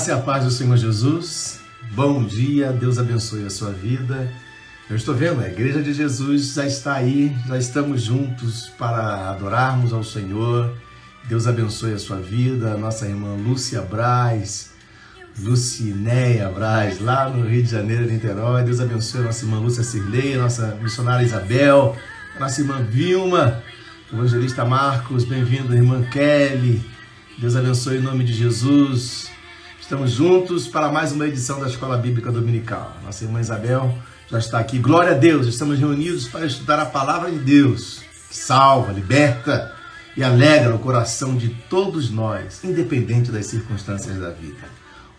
Graça e a paz do Senhor Jesus. Bom dia, Deus abençoe a sua vida. Eu estou vendo, a Igreja de Jesus já está aí, já estamos juntos para adorarmos ao Senhor. Deus abençoe a sua vida. Nossa irmã Lúcia Braz, Lucinéia Braz, lá no Rio de Janeiro, Niterói. Deus abençoe a nossa irmã Lúcia Cirlei, a nossa missionária Isabel, a nossa irmã Vilma, evangelista Marcos, bem-vindo, irmã Kelly. Deus abençoe em nome de Jesus. Estamos juntos para mais uma edição da Escola Bíblica Dominical. Nossa irmã Isabel já está aqui. Glória a Deus, estamos reunidos para estudar a palavra de Deus, que salva, liberta e alegra o coração de todos nós, independente das circunstâncias da vida.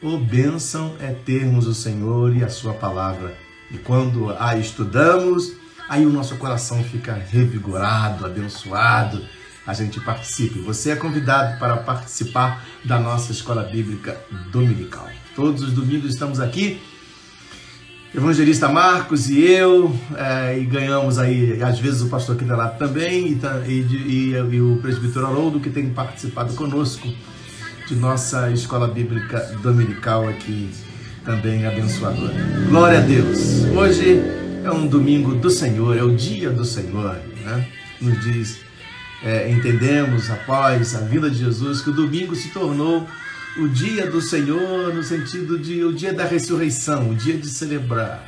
O bênção é termos o Senhor e a sua palavra. E quando a estudamos, aí o nosso coração fica revigorado, abençoado a gente participe. Você é convidado para participar da nossa escola bíblica dominical. Todos os domingos estamos aqui, evangelista Marcos e eu, é, e ganhamos aí, às vezes, o pastor lá também, e, e, e o presbítero Haroldo, que tem participado conosco de nossa escola bíblica dominical aqui, também abençoadora. Glória a Deus! Hoje é um domingo do Senhor, é o dia do Senhor, né? Nos diz é, entendemos após a vinda de Jesus que o domingo se tornou o dia do Senhor no sentido de o dia da ressurreição, o dia de celebrar.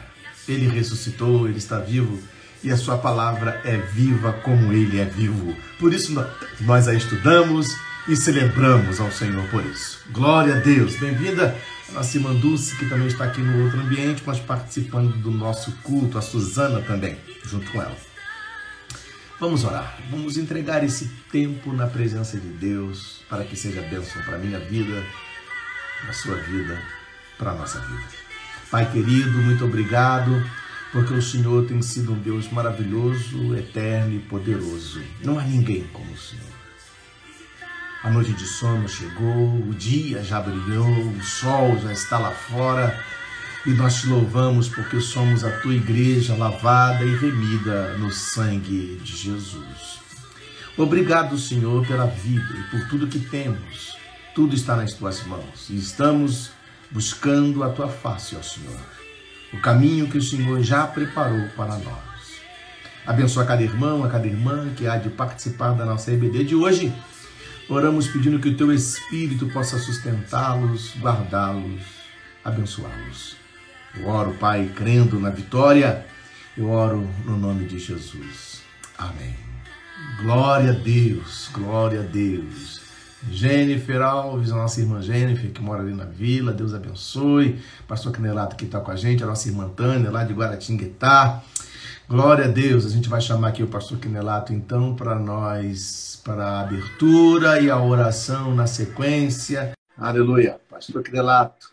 Ele ressuscitou, ele está vivo e a sua palavra é viva como ele é vivo. Por isso nós a estudamos e celebramos ao Senhor por isso. Glória a Deus. Bem-vinda a nossa irmã Dulce, que também está aqui no outro ambiente, mas participando do nosso culto, a Suzana também, junto com ela. Vamos orar, vamos entregar esse tempo na presença de Deus para que seja bênção para a minha vida, para a sua vida, para a nossa vida. Pai querido, muito obrigado, porque o Senhor tem sido um Deus maravilhoso, eterno e poderoso. Não há ninguém como o Senhor. A noite de sono chegou, o dia já brilhou, o sol já está lá fora e nós te louvamos porque somos a tua igreja lavada e remida no sangue de Jesus. Obrigado, Senhor, pela vida e por tudo que temos. Tudo está nas tuas mãos e estamos buscando a tua face, ó Senhor. O caminho que o Senhor já preparou para nós. Abençoa cada irmão, a cada irmã que há de participar da nossa EBD de hoje. Oramos pedindo que o teu Espírito possa sustentá-los, guardá-los, abençoá-los. Eu oro, Pai, crendo na vitória Eu oro no nome de Jesus. Amém. Glória a Deus, glória a Deus. Jennifer Alves, a nossa irmã Jennifer, que mora ali na vila, Deus abençoe. Pastor Canelato que está com a gente, a nossa irmã Tânia, lá de Guaratinguetá. Glória a Deus. A gente vai chamar aqui o pastor Quinelato, então, para nós, para a abertura e a oração na sequência. Aleluia. Pastor Quinelato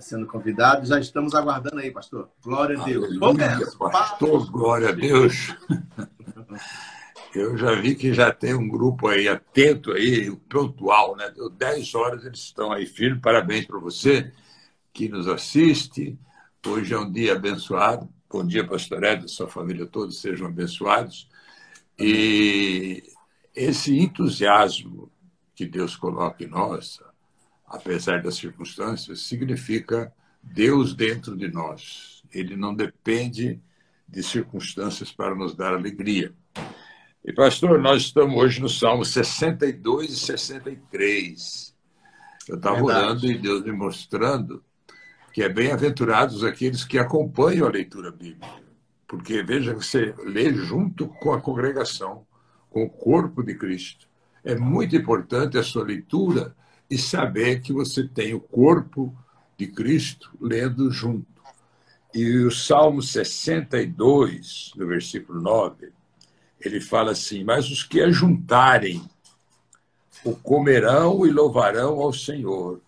sendo convidado. Já estamos aguardando aí, pastor. Glória a Deus. Aleluia, pastor, glória a Deus. Eu já vi que já tem um grupo aí atento aí, pontual, né? Deu 10 horas, eles estão aí firmes. Parabéns para você que nos assiste. Hoje é um dia abençoado. Bom dia, pastor Ed, sua família toda, sejam abençoados. E esse entusiasmo que Deus coloca em nós, apesar das circunstâncias, significa Deus dentro de nós. Ele não depende de circunstâncias para nos dar alegria. E, pastor, nós estamos hoje no Salmo 62 e 63. Eu estava orando e Deus me mostrando que é bem-aventurados aqueles que acompanham a leitura bíblica. Porque, veja, você lê junto com a congregação, com o corpo de Cristo. É muito importante a sua leitura e saber que você tem o corpo de Cristo lendo junto. E o Salmo 62, no versículo 9, ele fala assim: Mas os que ajuntarem o comerão e louvarão ao Senhor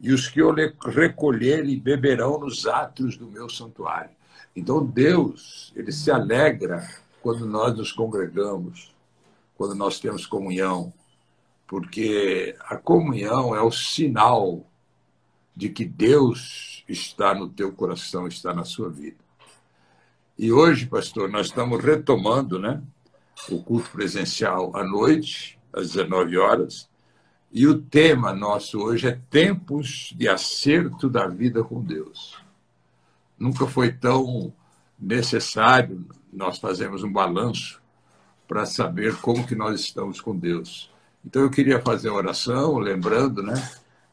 e os que eu recolherem beberão nos átrios do meu santuário. Então Deus, ele se alegra quando nós nos congregamos, quando nós temos comunhão, porque a comunhão é o sinal de que Deus está no teu coração, está na sua vida. E hoje, pastor, nós estamos retomando, né, o culto presencial à noite, às 19 horas, e o tema nosso hoje é Tempos de Acerto da Vida com Deus. Nunca foi tão necessário nós fazermos um balanço para saber como que nós estamos com Deus. Então eu queria fazer uma oração, lembrando, né?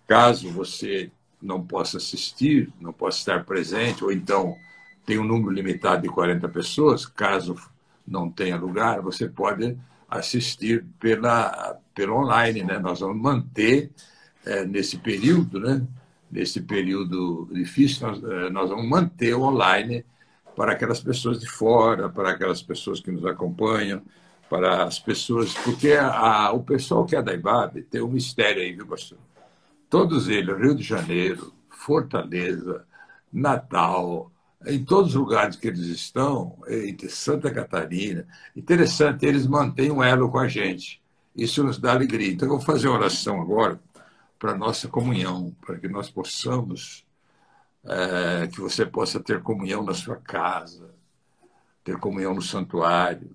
Caso você não possa assistir, não possa estar presente, ou então tem um número limitado de 40 pessoas, caso não tenha lugar, você pode assistir pela, pelo online. Né? Nós vamos manter, é, nesse período, né? nesse período difícil, nós, é, nós vamos manter o online para aquelas pessoas de fora, para aquelas pessoas que nos acompanham, para as pessoas, porque a, a, o pessoal que é da IBAB tem um mistério aí, viu, pastor? Todos eles, Rio de Janeiro, Fortaleza, Natal, em todos os lugares que eles estão, em Santa Catarina, interessante, eles mantêm um elo com a gente. Isso nos dá alegria. Então, eu vou fazer uma oração agora para a nossa comunhão, para que nós possamos, é, que você possa ter comunhão na sua casa, ter comunhão no santuário.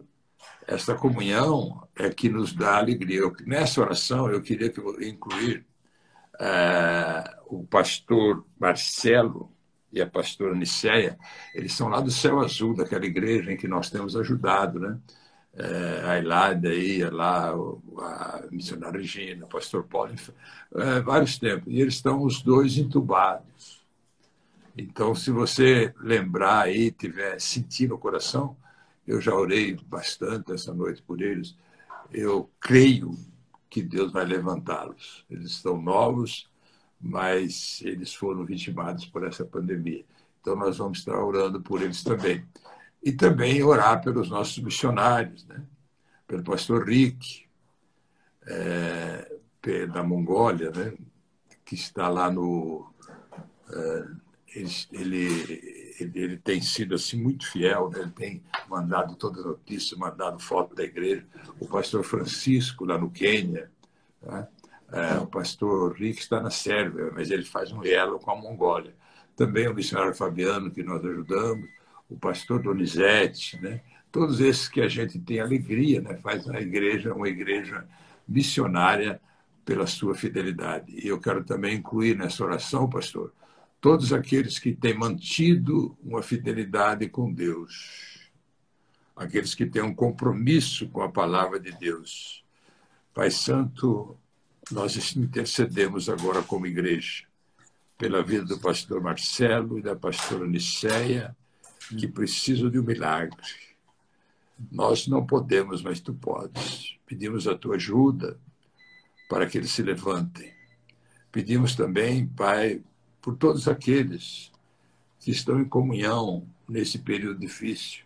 Esta comunhão é que nos dá alegria. Eu, nessa oração, eu queria que eu incluir é, o pastor Marcelo, e a pastora Nicéia, eles são lá do Céu Azul, daquela igreja em que nós temos ajudado, né? É, a Iládia ia lá, a missionária Regina, o pastor Paulo, é, vários tempos. E eles estão os dois entubados. Então, se você lembrar aí, tiver sentindo o coração, eu já orei bastante essa noite por eles, eu creio que Deus vai levantá-los. Eles estão novos, mas eles foram vitimados por essa pandemia. Então, nós vamos estar orando por eles também. E também orar pelos nossos missionários, né? pelo pastor Rick, é, da Mongólia, né? que está lá no. É, ele, ele, ele, tem sido assim muito fiel, né? ele tem mandado todas as notícias, mandado foto da igreja. O pastor Francisco, lá no Quênia, né? É, o pastor Rick está na Sérvia, mas ele faz um elo com a Mongólia. Também o missionário Fabiano, que nós ajudamos, o pastor Donizete, né? todos esses que a gente tem alegria, né? faz a igreja uma igreja missionária pela sua fidelidade. E eu quero também incluir nessa oração, pastor, todos aqueles que têm mantido uma fidelidade com Deus, aqueles que têm um compromisso com a palavra de Deus. Pai Santo, nós intercedemos agora como igreja pela vida do pastor Marcelo e da pastora Niceia que precisam de um milagre. Nós não podemos, mas tu podes. Pedimos a tua ajuda para que eles se levantem. Pedimos também, Pai, por todos aqueles que estão em comunhão nesse período difícil.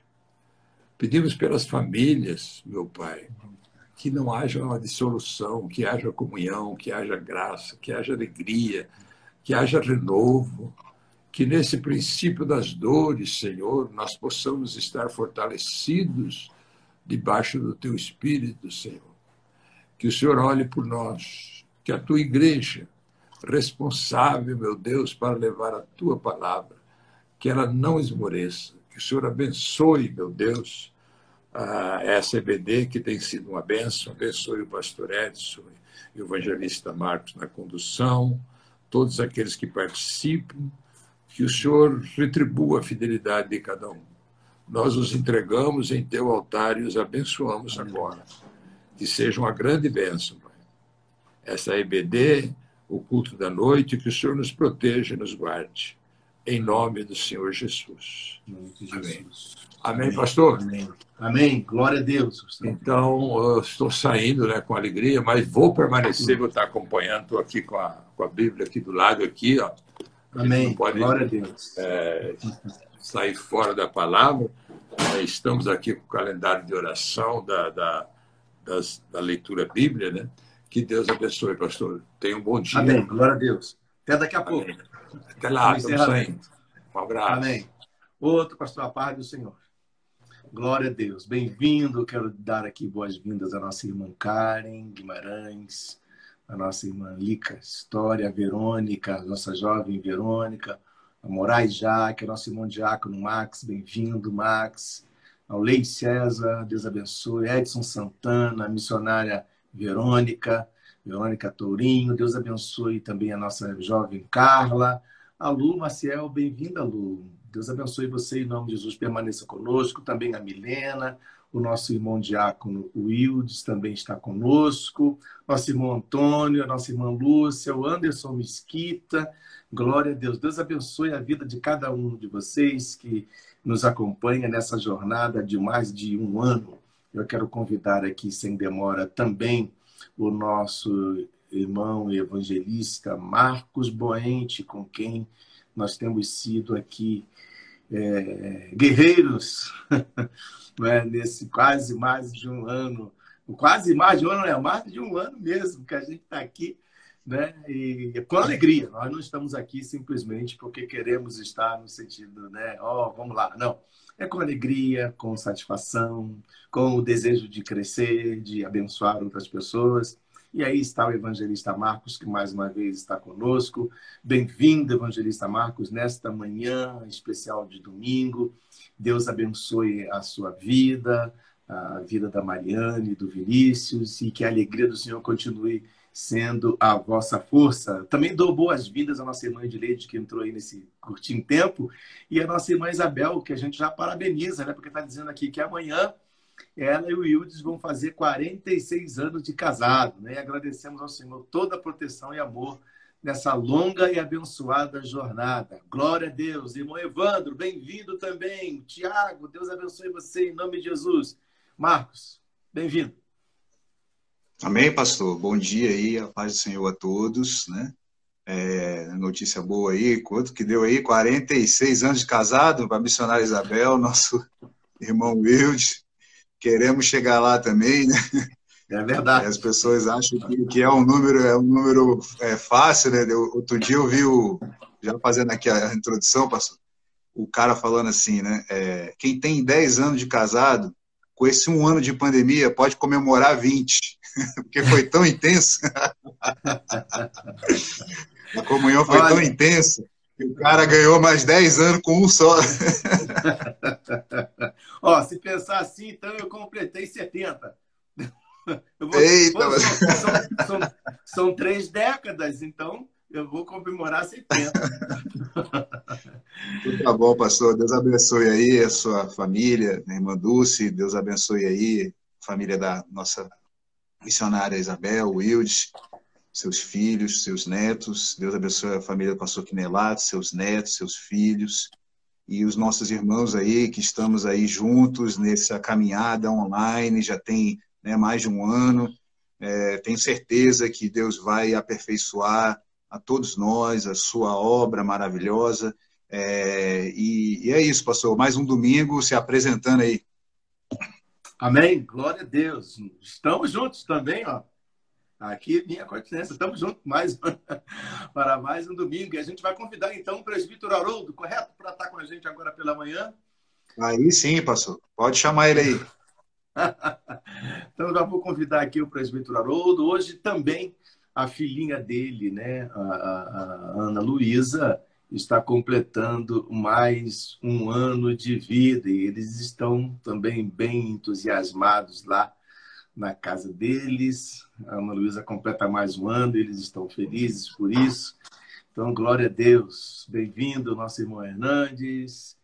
Pedimos pelas famílias, meu Pai, que não haja uma dissolução, que haja comunhão, que haja graça, que haja alegria, que haja renovo, que nesse princípio das dores, Senhor, nós possamos estar fortalecidos debaixo do teu espírito, Senhor. Que o Senhor olhe por nós, que a tua igreja, responsável, meu Deus, para levar a tua palavra, que ela não esmoreça, que o Senhor abençoe, meu Deus, essa EBD, que tem sido uma benção, abençoe o pastor Edson e o evangelista Marcos na condução, todos aqueles que participam, que o Senhor retribua a fidelidade de cada um. Nós os entregamos em teu altar e os abençoamos agora. Que seja uma grande bênção, Pai. Essa EBD, o culto da noite, que o Senhor nos proteja e nos guarde. Em nome do Senhor Jesus. Amém. Amém, pastor? Amém. Amém. Glória a Deus. Então, eu estou saindo né, com alegria, mas vou permanecer, vou estar acompanhando, estou aqui com a, com a Bíblia aqui do lado, aqui, ó. Amém. Pode, Glória a Deus. É, sair fora da palavra. Estamos aqui com o calendário de oração da, da, das, da leitura bíblia, né? Que Deus abençoe, pastor. Tenha um bom dia. Amém. Glória a Deus. Até daqui a pouco. Até lá, estamos saindo. Um abraço. Amém. Outro, pastor, a paz do Senhor. Glória a Deus. Bem-vindo. Quero dar aqui boas-vindas à nossa irmã Karen Guimarães, a nossa irmã Lica História, a Verônica, a nossa jovem Verônica, a Moraes Jaque, a nosso irmão Diácono Max, bem-vindo, Max, ao Lei César, Deus abençoe, Edson Santana, missionária Verônica, Verônica Tourinho, Deus abençoe também a nossa jovem Carla, a Lu Maciel, bem-vinda, Lu. Deus abençoe você em nome de Jesus, permaneça conosco, também a Milena, o nosso irmão diácono Wildes também está conosco, nosso irmão Antônio, a nossa irmã Lúcia, o Anderson Mesquita. Glória a Deus. Deus abençoe a vida de cada um de vocês que nos acompanha nessa jornada de mais de um ano. Eu quero convidar aqui, sem demora, também o nosso irmão evangelista Marcos Boente, com quem nós temos sido aqui é, guerreiros né, nesse quase mais de um ano, quase mais de um ano, é? Mais de um ano mesmo que a gente está aqui, né? E com alegria. Nós não estamos aqui simplesmente porque queremos estar no sentido, né? Ó, oh, vamos lá. Não. É com alegria, com satisfação, com o desejo de crescer, de abençoar outras pessoas. E aí está o evangelista Marcos, que mais uma vez está conosco. Bem-vindo, evangelista Marcos, nesta manhã especial de domingo. Deus abençoe a sua vida, a vida da Mariane, do Vinícius, e que a alegria do Senhor continue sendo a vossa força. Também dou boas-vindas à nossa irmã Edileide, que entrou aí nesse curtinho tempo, e a nossa irmã Isabel, que a gente já parabeniza, né? Porque está dizendo aqui que amanhã ela e o Wildes vão fazer 46 anos de casado, né? E agradecemos ao Senhor toda a proteção e amor nessa longa e abençoada jornada. Glória a Deus. Irmão Evandro, bem-vindo também. Tiago, Deus abençoe você em nome de Jesus. Marcos, bem-vindo. Amém, pastor. Bom dia aí, a paz do Senhor a todos, né? É, notícia boa aí, quanto que deu aí? 46 anos de casado para a missionária Isabel, nosso irmão Wilde. Queremos chegar lá também, né? É verdade. As pessoas acham que, é um número, é um número é, fácil, né? Outro dia eu vi o, já fazendo aqui a introdução, pastor, o cara falando assim, né? É, quem tem 10 anos de casado, com esse um ano de pandemia, pode comemorar 20, porque foi tão intenso. a comunhão foi Olha. tão intensa que o cara ganhou mais 10 anos com um só. Ó, se pensar assim, então eu completei 70. Vou, Eita, pô, são, são, são, três décadas, então eu vou comemorar 70. Tá bom, pastor. Deus abençoe aí a sua família, a irmã Dulce. Deus abençoe aí a família da nossa missionária Isabel, Wildes, seus filhos, seus netos. Deus abençoe a família do pastor Quinelato, seus netos, seus filhos. e os nossos irmãos aí que estamos aí juntos nessa caminhada online, já tem né, mais de um ano. É, tenho certeza que Deus vai aperfeiçoar a todos nós a sua obra maravilhosa. É, e, e, é isso, pastor. Mais um domingo se apresentando aí. Amém. Glória a Deus. Estamos juntos também, ó. Aqui, minha continência, estamos juntos mais para mais um domingo. E a gente vai convidar então o presbítero Haroldo, correto? Para estar com a gente agora pela manhã. Aí sim, pastor. Pode chamar ele aí. então, já vou convidar aqui o presbítero Haroldo. Hoje também a filhinha dele, né, a, a, Ana Luísa, está completando mais um ano de vida e eles estão também bem entusiasmados lá na casa deles. A Ana Luísa completa mais um ano, eles estão felizes por isso. Então, glória a Deus. Bem-vindo, nosso irmão Hernandes.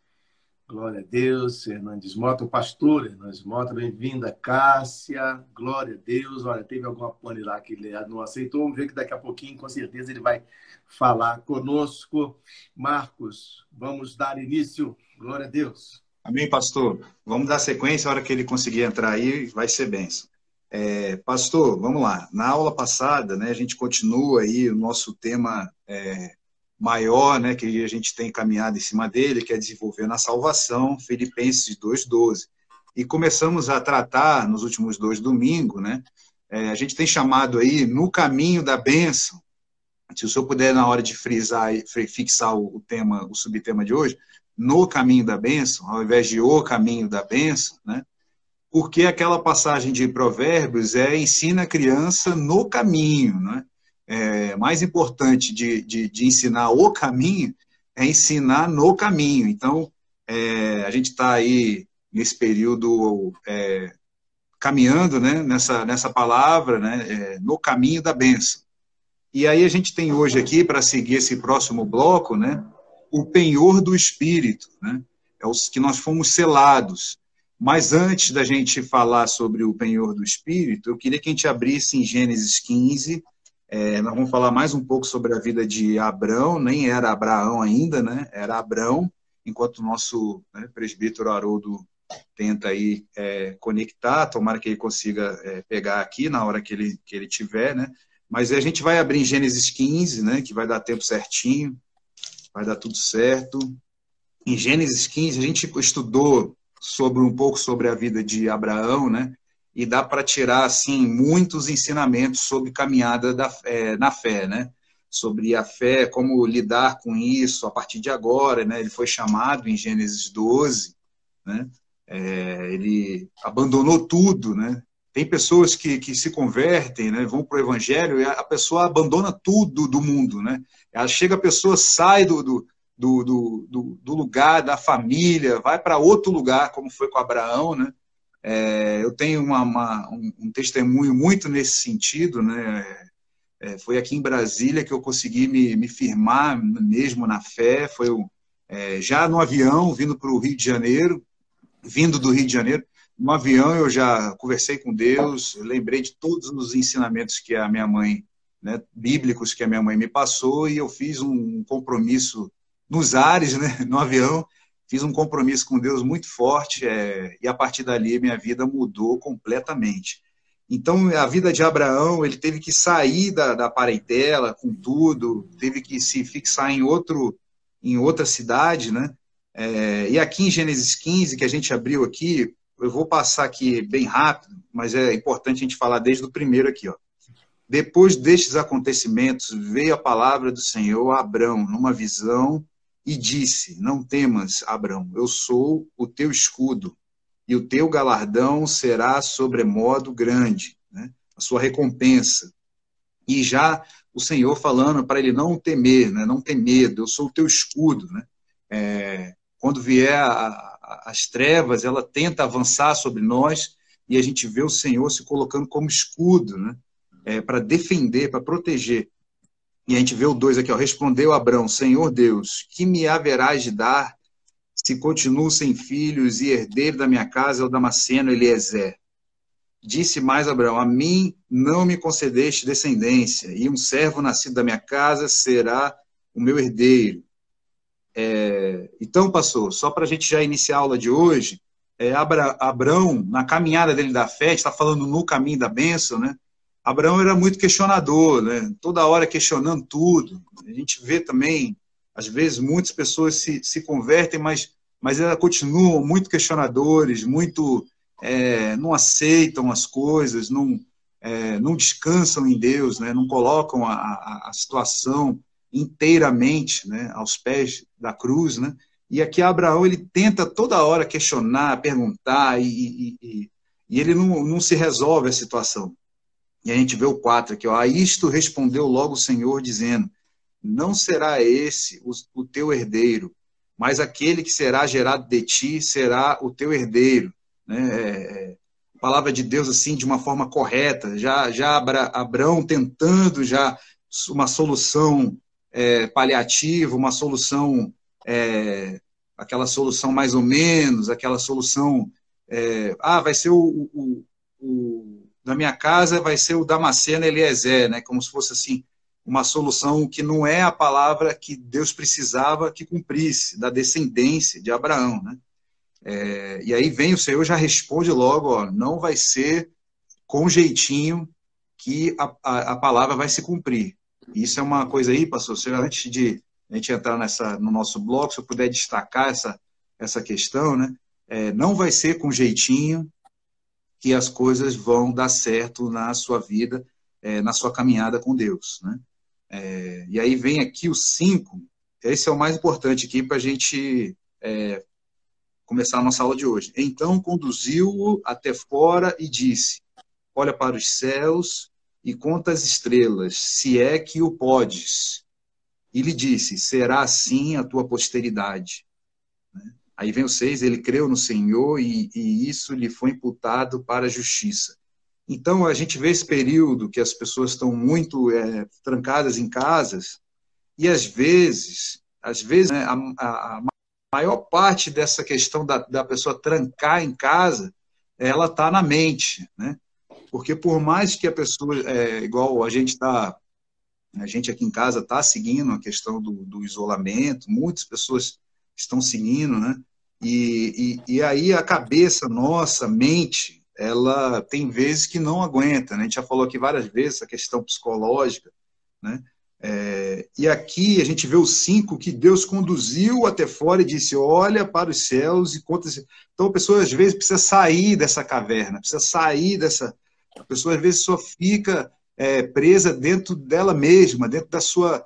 Glória a Deus, Hernandes Mota, o pastor Hernandes Mota, bem-vinda, Cássia, glória a Deus. Olha, teve alguma pane lá que ele não aceitou, vamos ver que daqui a pouquinho, com certeza, ele vai falar conosco. Marcos, vamos dar início, glória a Deus. Amém, pastor. Vamos dar sequência, a hora que ele conseguir entrar aí, vai ser benção. É, pastor, vamos lá. Na aula passada, né, a gente continua aí o nosso tema é, maior, né, que a gente tem caminhado em cima dele, que é desenvolver na salvação, Filipenses 2:12. E começamos a tratar nos últimos dois domingos, né? É, a gente tem chamado aí no caminho da bênção. Se o senhor puder na hora de frisar, fixar o tema, o subtema de hoje, no caminho da bênção, ao invés de o caminho da bênção, né? porque aquela passagem de Provérbios é ensina a criança no caminho, né? É, mais importante de, de, de, ensinar o caminho é ensinar no caminho. Então, é, a gente está aí nesse período é, caminhando né, nessa, nessa palavra, né, é, no caminho da bênção. E aí a gente tem hoje aqui, para seguir esse próximo bloco, né, o penhor do Espírito, né, é os que nós fomos selados. Mas antes da gente falar sobre o penhor do Espírito, eu queria que a gente abrisse em Gênesis 15. É, nós vamos falar mais um pouco sobre a vida de Abraão, nem era Abraão ainda, né? Era Abraão, enquanto o nosso né, presbítero Haroldo tenta aí é, conectar, tomara que ele consiga é, pegar aqui na hora que ele, que ele tiver, né? Mas a gente vai abrir em Gênesis 15, né? Que vai dar tempo certinho, vai dar tudo certo. Em Gênesis 15, a gente estudou sobre um pouco sobre a vida de Abraão, né? E dá para tirar assim muitos ensinamentos sobre caminhada da, é, na fé, né? Sobre a fé, como lidar com isso a partir de agora, né? Ele foi chamado em Gênesis 12, né? É, ele abandonou tudo, né? Tem pessoas que, que se convertem, né? Vão para o Evangelho e a pessoa abandona tudo do mundo, né? Ela chega, a pessoa sai do, do do, do, do, lugar, da família, vai para outro lugar, como foi com Abraão, né? É, eu tenho uma, uma, um, um, testemunho muito nesse sentido, né? É, foi aqui em Brasília que eu consegui me, me firmar mesmo na fé. Foi é, já no avião, vindo para o Rio de Janeiro, vindo do Rio de Janeiro, no avião eu já conversei com Deus, lembrei de todos os ensinamentos que a minha mãe, né, bíblicos que a minha mãe me passou, e eu fiz um compromisso nos ares, né, no avião, fiz um compromisso com Deus muito forte é, e a partir dali minha vida mudou completamente. Então, a vida de Abraão, ele teve que sair da, da parentela com tudo, teve que se fixar em outro, em outra cidade, né? É, e aqui em Gênesis 15, que a gente abriu aqui, eu vou passar aqui bem rápido, mas é importante a gente falar desde o primeiro aqui, ó. Depois destes acontecimentos, veio a palavra do Senhor a Abraão numa visão e disse: Não temas, Abraão, eu sou o teu escudo, e o teu galardão será sobremodo grande, né? a sua recompensa. E já o Senhor falando para ele não temer, né? não ter medo, eu sou o teu escudo. Né? É, quando vier a, a, as trevas, ela tenta avançar sobre nós e a gente vê o Senhor se colocando como escudo, né? É, para defender, para proteger. E a gente vê o 2 aqui, ó. Respondeu Abraão: Senhor Deus, que me haverás de dar se continuo sem filhos e herdeiro da minha casa é o Damasceno Eliezer? Disse mais Abraão: A mim não me concedeste descendência, e um servo nascido da minha casa será o meu herdeiro. É, então, pastor, só para a gente já iniciar a aula de hoje, é, Abra, Abrão, na caminhada dele da fé, está falando no caminho da bênção, né? Abraão era muito questionador, né? toda hora questionando tudo. A gente vê também, às vezes, muitas pessoas se, se convertem, mas, mas elas continuam muito questionadores, muito é, não aceitam as coisas, não, é, não descansam em Deus, né? não colocam a, a, a situação inteiramente né? aos pés da cruz. Né? E aqui Abraão ele tenta toda hora questionar, perguntar, e, e, e, e ele não, não se resolve a situação. E a gente vê o 4 aqui, ó. A isto respondeu logo o Senhor, dizendo: Não será esse o, o teu herdeiro, mas aquele que será gerado de ti será o teu herdeiro. Né? É, é palavra de Deus assim de uma forma correta, já já Abra, Abraão tentando já uma solução é, paliativa, uma solução é, aquela solução mais ou menos, aquela solução é, ah vai ser o, o, o da minha casa vai ser o Damasceno Eliezer, né? Como se fosse assim uma solução que não é a palavra que Deus precisava que cumprisse da descendência de Abraão, né? É, e aí vem o Senhor já responde logo, ó, não vai ser com jeitinho que a, a, a palavra vai se cumprir. Isso é uma coisa aí, pastor, se antes de a gente entrar nessa, no nosso bloco, se eu puder destacar essa, essa questão, né? É, não vai ser com jeitinho, que as coisas vão dar certo na sua vida, é, na sua caminhada com Deus. Né? É, e aí vem aqui o 5, esse é o mais importante aqui para a gente é, começar a nossa aula de hoje. Então conduziu-o até fora e disse: Olha para os céus e conta as estrelas, se é que o podes. E lhe disse: Será assim a tua posteridade. Aí vem o 6, ele creu no Senhor e, e, isso lhe foi imputado para a justiça. Então, a gente vê esse período que as pessoas estão muito é, trancadas em casas e, às vezes, às vezes né, a, a, maior parte dessa questão da, da pessoa trancar em casa, ela está na mente, né? Porque por mais que a pessoa, é, igual a gente está, a gente aqui em casa está seguindo a questão do, do isolamento, muitas pessoas estão seguindo, né? E, e, e, aí a cabeça nossa, mente, ela tem vezes que não aguenta, né? A gente já falou aqui várias vezes a questão psicológica, né? É, e aqui a gente vê os cinco que Deus conduziu até fora e disse: olha para os céus e conta. Então a pessoa às vezes precisa sair dessa caverna, precisa sair dessa. A pessoa às vezes só fica é, presa dentro dela mesma, dentro da sua.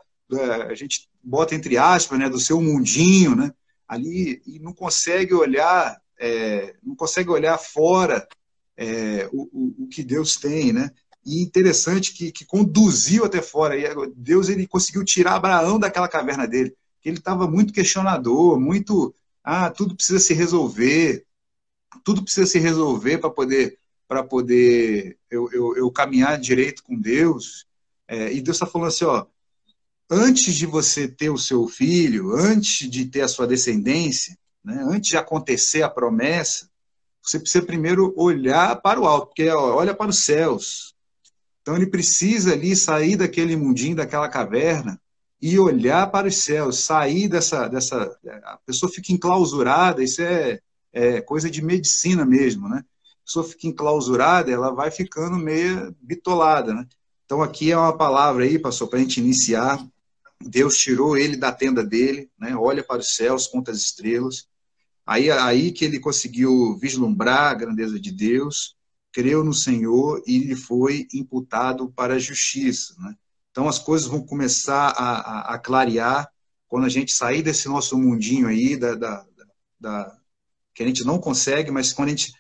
A gente bota entre aspas, né, do seu mundinho, né? Ali e não consegue olhar, é, não consegue olhar fora é, o, o, o, que Deus tem, né? E interessante que, que conduziu até fora. E Deus ele conseguiu tirar Abraão daquela caverna dele. Ele estava muito questionador, muito ah, tudo precisa se resolver, tudo precisa se resolver para poder para poder eu, eu, eu, caminhar direito com Deus. É, e Deus está falando assim, ó, antes de você ter o seu filho, antes de ter a sua descendência, né, antes de acontecer a promessa, você precisa primeiro olhar para o alto, porque olha para os céus. Então ele precisa ali sair daquele mundinho, daquela caverna e olhar para os céus, sair dessa dessa a pessoa fica enclausurada, isso é, é coisa de medicina mesmo, né? A pessoa fica enclausurada, ela vai ficando meio bitolada, né? Então aqui é uma palavra aí, pastor, para a gente iniciar Deus tirou ele da tenda dele, né? olha para os céus, conta as estrelas. Aí, aí que ele conseguiu vislumbrar a grandeza de Deus, creu no Senhor e lhe foi imputado para a justiça. Né? Então as coisas vão começar a, a, a, clarear quando a gente sair desse nosso mundinho aí, da, da, da, que a gente não consegue, mas quando a gente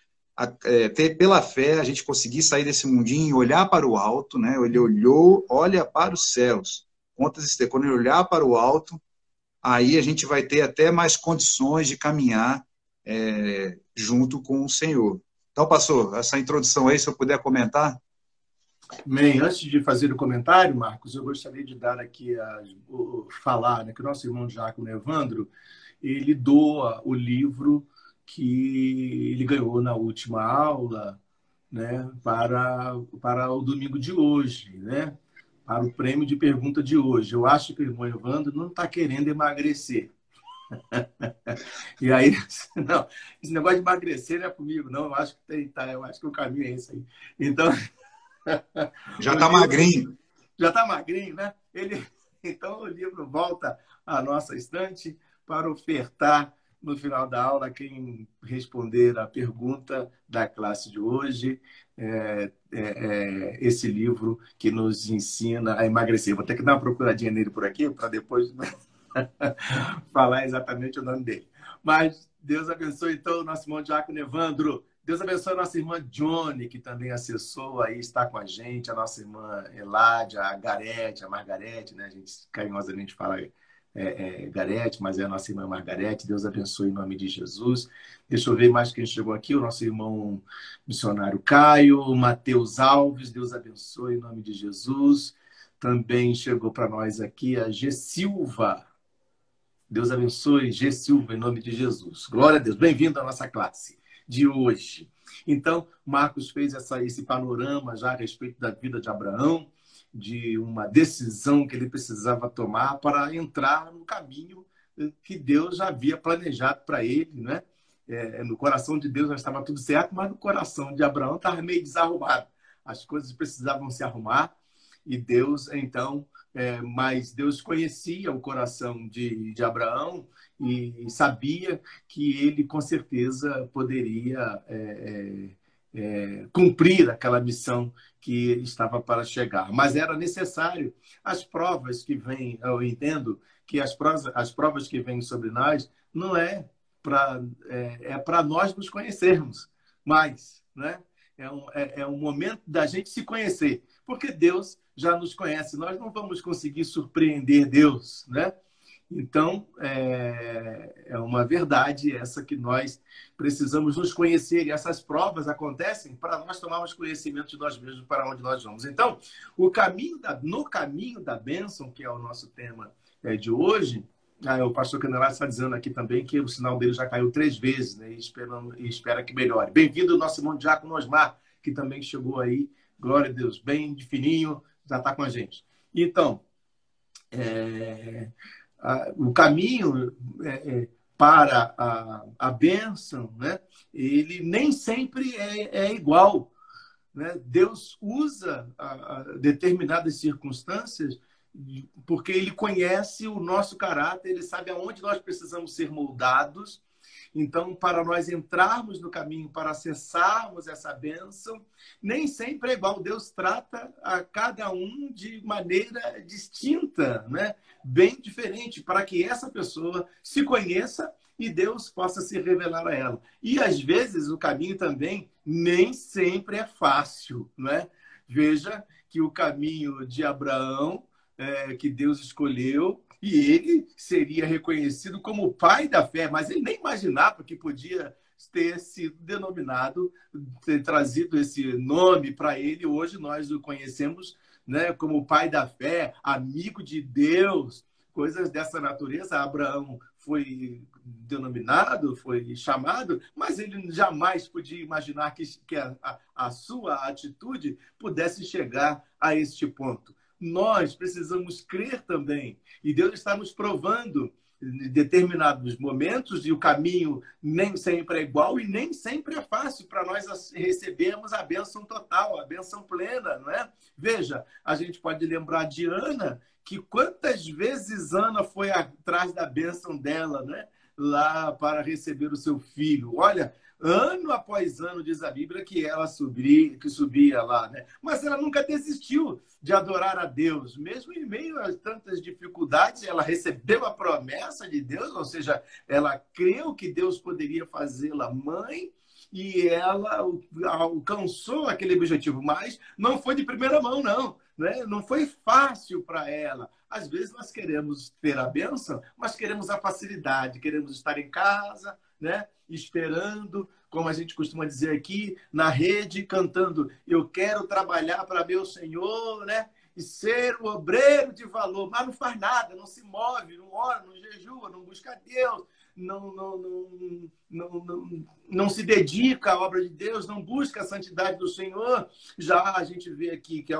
é, ter pela fé a gente conseguir sair desse mundinho e olhar para o alto, né? Ele olhou, olha para os céus contas externas. Quando ele olhar para o alto, aí a gente vai ter até mais condições de caminhar é, junto com o Senhor. Então, pastor, essa introdução aí, se eu puder comentar. Bem, antes de fazer o comentário, Marcos, eu gostaria de dar aqui a, falar né, que o nosso irmão Jacob Evandro ele doa o livro que ele ganhou na última aula né, para, para o domingo de hoje, né? Para o prêmio de pergunta de hoje. Eu acho que o irmão Evandro não está querendo emagrecer. e aí, não, esse negócio de emagrecer não é comigo, não. Eu acho que tem, tá, eu acho que o caminho é esse aí. Então. Já está magrinho. Já está magrinho, né? Ele, então o livro volta à nossa estante para ofertar no final da aula quem responder a pergunta da classe de hoje. É, é, é, esse livro que nos ensina a emagrecer. Vou ter que dar uma procuradinha nele por aqui para depois falar exatamente o nome dele. Mas Deus abençoe então o nosso irmão Diácono Evandro. Deus abençoe a nossa irmã Johnny, que também acessou aí, está com a gente, a nossa irmã Eládia, a Garete, a Margarete, né? A gente carinhosamente fala é, é, Garete, mas é a nossa irmã Margarete. Deus abençoe em nome de Jesus. Deixa eu ver mais quem chegou aqui, o nosso irmão missionário Caio, Matheus Alves, Deus abençoe em nome de Jesus. Também chegou para nós aqui a G. Silva. Deus abençoe, G. Silva, em nome de Jesus. Glória a Deus. Bem-vindo à nossa classe de hoje. Então, Marcos fez essa, esse panorama já a respeito da vida de Abraão, de uma decisão que ele precisava tomar para entrar no caminho que Deus já havia planejado para ele, né? É, no coração de Deus já estava tudo certo, mas no coração de Abraão estava meio desarrumado. As coisas precisavam se arrumar e Deus, então, é, mas Deus conhecia o coração de, de Abraão e, sabia que ele, com certeza, poderia é, é, cumprir aquela missão que estava para chegar. Mas era necessário. As provas que vêm, eu entendo que as provas, as provas que vêm sobre nós não é para é, é para nós nos conhecermos mais, né? É um, é, é um momento da gente se conhecer, porque Deus já nos conhece. Nós não vamos conseguir surpreender Deus, né? Então, é, é, uma verdade essa que nós precisamos nos conhecer. E essas provas acontecem para nós tomarmos conhecimento de nós mesmos, para onde nós vamos. Então, o caminho da, no caminho da bênção, que é o nosso tema é, de hoje, ah, o pastor Canelá está dizendo aqui também que o sinal dele já caiu três vezes né, e, esperando, e espera que melhore. Bem-vindo, nosso irmão Diácono Osmar, que também chegou aí. Glória a Deus, bem de fininho, já está com a gente. Então, é, a, o caminho é, é, para a, a bênção, né, ele nem sempre é, é igual. Né? Deus usa a, a determinadas circunstâncias porque ele conhece o nosso caráter, ele sabe aonde nós precisamos ser moldados então, para nós entrarmos no caminho, para acessarmos essa bênção, nem sempre é igual. Deus trata a cada um de maneira distinta, né? bem diferente, para que essa pessoa se conheça e Deus possa se revelar a ela. E às vezes o caminho também nem sempre é fácil, né? Veja que o caminho de Abraão, é, que Deus escolheu, e ele seria reconhecido como o pai da fé, mas ele nem imaginava que podia ter sido denominado, ter trazido esse nome para ele. Hoje nós o conhecemos né, como pai da fé, amigo de Deus, coisas dessa natureza. Abraão foi denominado, foi chamado, mas ele jamais podia imaginar que, que a, a, a sua atitude pudesse chegar a este ponto nós precisamos crer também. E Deus está nos provando em determinados momentos e o caminho nem sempre é igual e nem sempre é fácil para nós recebermos a bênção total, a bênção plena, não é? Veja, a gente pode lembrar de Ana, que quantas vezes Ana foi atrás da bênção dela, né? Lá para receber o seu filho. Olha, ano após ano, diz a Bíblia, que ela subia, que subia lá, né? Mas ela nunca desistiu de adorar a Deus, mesmo em meio a tantas dificuldades, ela recebeu a promessa de Deus, ou seja, ela creu que Deus poderia fazê-la mãe e ela alcançou aquele objetivo, mas não foi de primeira mão, não. Né? Não foi fácil para ela. Às vezes nós queremos ter a bênção, mas queremos a facilidade, queremos estar em casa, né? esperando, como a gente costuma dizer aqui, na rede, cantando: Eu quero trabalhar para meu Senhor, né? E ser o obreiro de valor, mas não faz nada, não se move, não ora, não jejua, não busca Deus, não, não, não, não, não, não se dedica à obra de Deus, não busca a santidade do Senhor. Já a gente vê aqui que a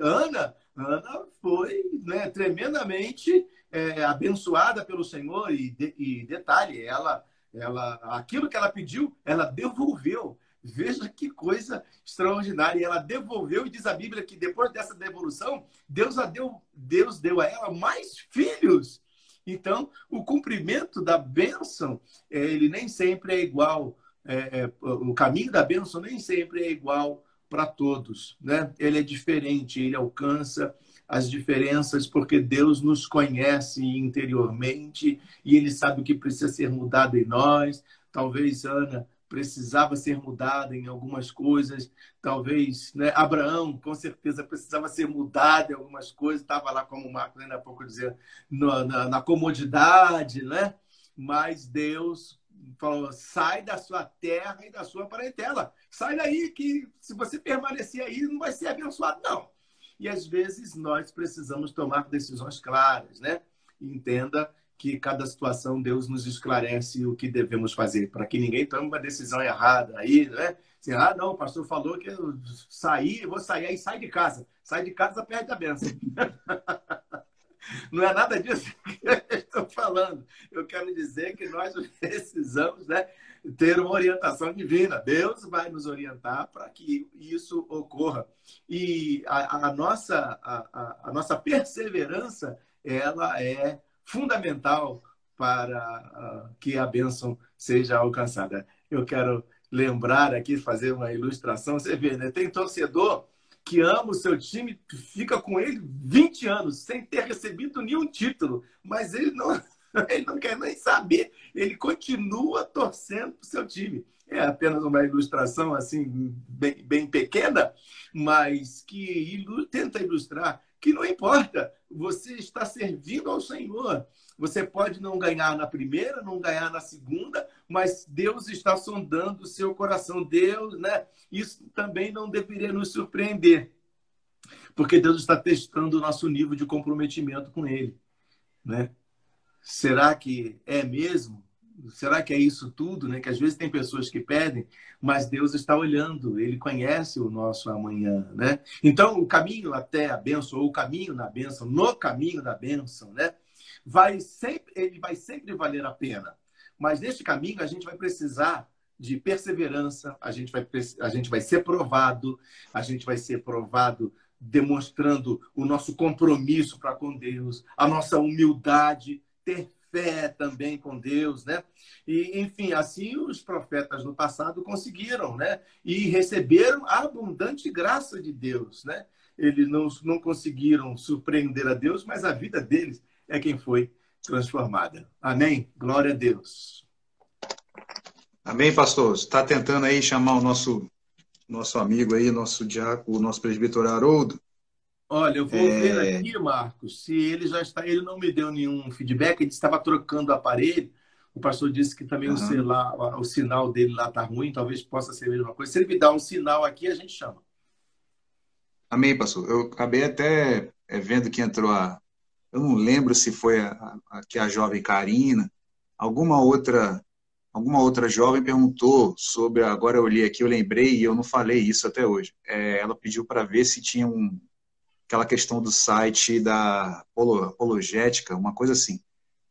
Ana, Ana foi né, tremendamente é, abençoada pelo Senhor e, de, e detalhe, ela, ela, aquilo que ela pediu, ela devolveu. Veja que coisa extraordinária. E ela devolveu, e diz a Bíblia que depois dessa devolução, Deus, deu, Deus deu a ela mais filhos. Então, o cumprimento da bênção, é, ele nem sempre é igual. É, é, o caminho da bênção nem sempre é igual para todos. Né? Ele é diferente, ele alcança as diferenças porque Deus nos conhece interiormente e ele sabe o que precisa ser mudado em nós. Talvez, Ana, precisava ser mudada em algumas coisas. Talvez, né? Abraão, com certeza, precisava ser mudado em algumas coisas. Estava lá, como o Marcos ainda há pouco dizia, na, na, na comodidade, né? Mas Deus falou: sai da sua terra e da sua parentela. Sai daí, que se você permanecer aí, não vai ser abençoado, não. E às vezes nós precisamos tomar decisões claras, né? Entenda que cada situação Deus nos esclarece o que devemos fazer, para que ninguém tome uma decisão errada aí, né? Assim, ah, não, o pastor falou que eu saí, vou sair, aí sai de casa. Sai de casa, perde a benção. Não é nada disso que eu estou falando. Eu quero dizer que nós precisamos né, ter uma orientação divina. Deus vai nos orientar para que isso ocorra. E a, a nossa, a, a, nossa perseverança, ela é fundamental para uh, que a bênção seja alcançada. Eu quero lembrar aqui, fazer uma ilustração. Você vê, né? Tem torcedor que ama o seu time, fica com ele 20 anos, sem ter recebido nenhum título, mas ele não, ele não quer nem saber, ele continua torcendo para o seu time. É apenas uma ilustração assim, bem, bem pequena, mas que ilu tenta ilustrar que não importa, você está servindo ao Senhor. Você pode não ganhar na primeira, não ganhar na segunda, mas Deus está sondando o seu coração. Deus, né? Isso também não deveria nos surpreender, porque Deus está testando o nosso nível de comprometimento com Ele, né? Será que é mesmo? Será que é isso tudo, né? Que às vezes tem pessoas que pedem, mas Deus está olhando, Ele conhece o nosso amanhã, né? Então, o caminho até a bênção, ou o caminho na bênção, no caminho da bênção, né? Vai sempre, ele vai sempre valer a pena. Mas neste caminho a gente vai precisar de perseverança, a gente vai, a gente vai ser provado, a gente vai ser provado demonstrando o nosso compromisso para com Deus, a nossa humildade, ter fé também com Deus, né? E, enfim, assim os profetas no passado conseguiram, né? E receberam a abundante graça de Deus, né? Eles não, não conseguiram surpreender a Deus, mas a vida deles é quem foi transformada. Amém? Glória a Deus. Amém, pastor. Está tentando aí chamar o nosso nosso amigo aí, nosso diácono, nosso presbítero Haroldo. Olha, eu vou é... ver aqui, Marcos, se ele já está. Ele não me deu nenhum feedback, ele estava trocando o aparelho. O pastor disse que também uhum. o, celular, o sinal dele lá está ruim, talvez possa ser a mesma coisa. Se ele me dá um sinal aqui, a gente chama. Amém, pastor. Eu acabei até é, vendo que entrou a. Eu não lembro se foi a, a, a, a jovem Karina, alguma outra alguma outra jovem perguntou sobre, agora eu li aqui, eu lembrei e eu não falei isso até hoje. É, ela pediu para ver se tinha um, aquela questão do site da apologética, uma coisa assim.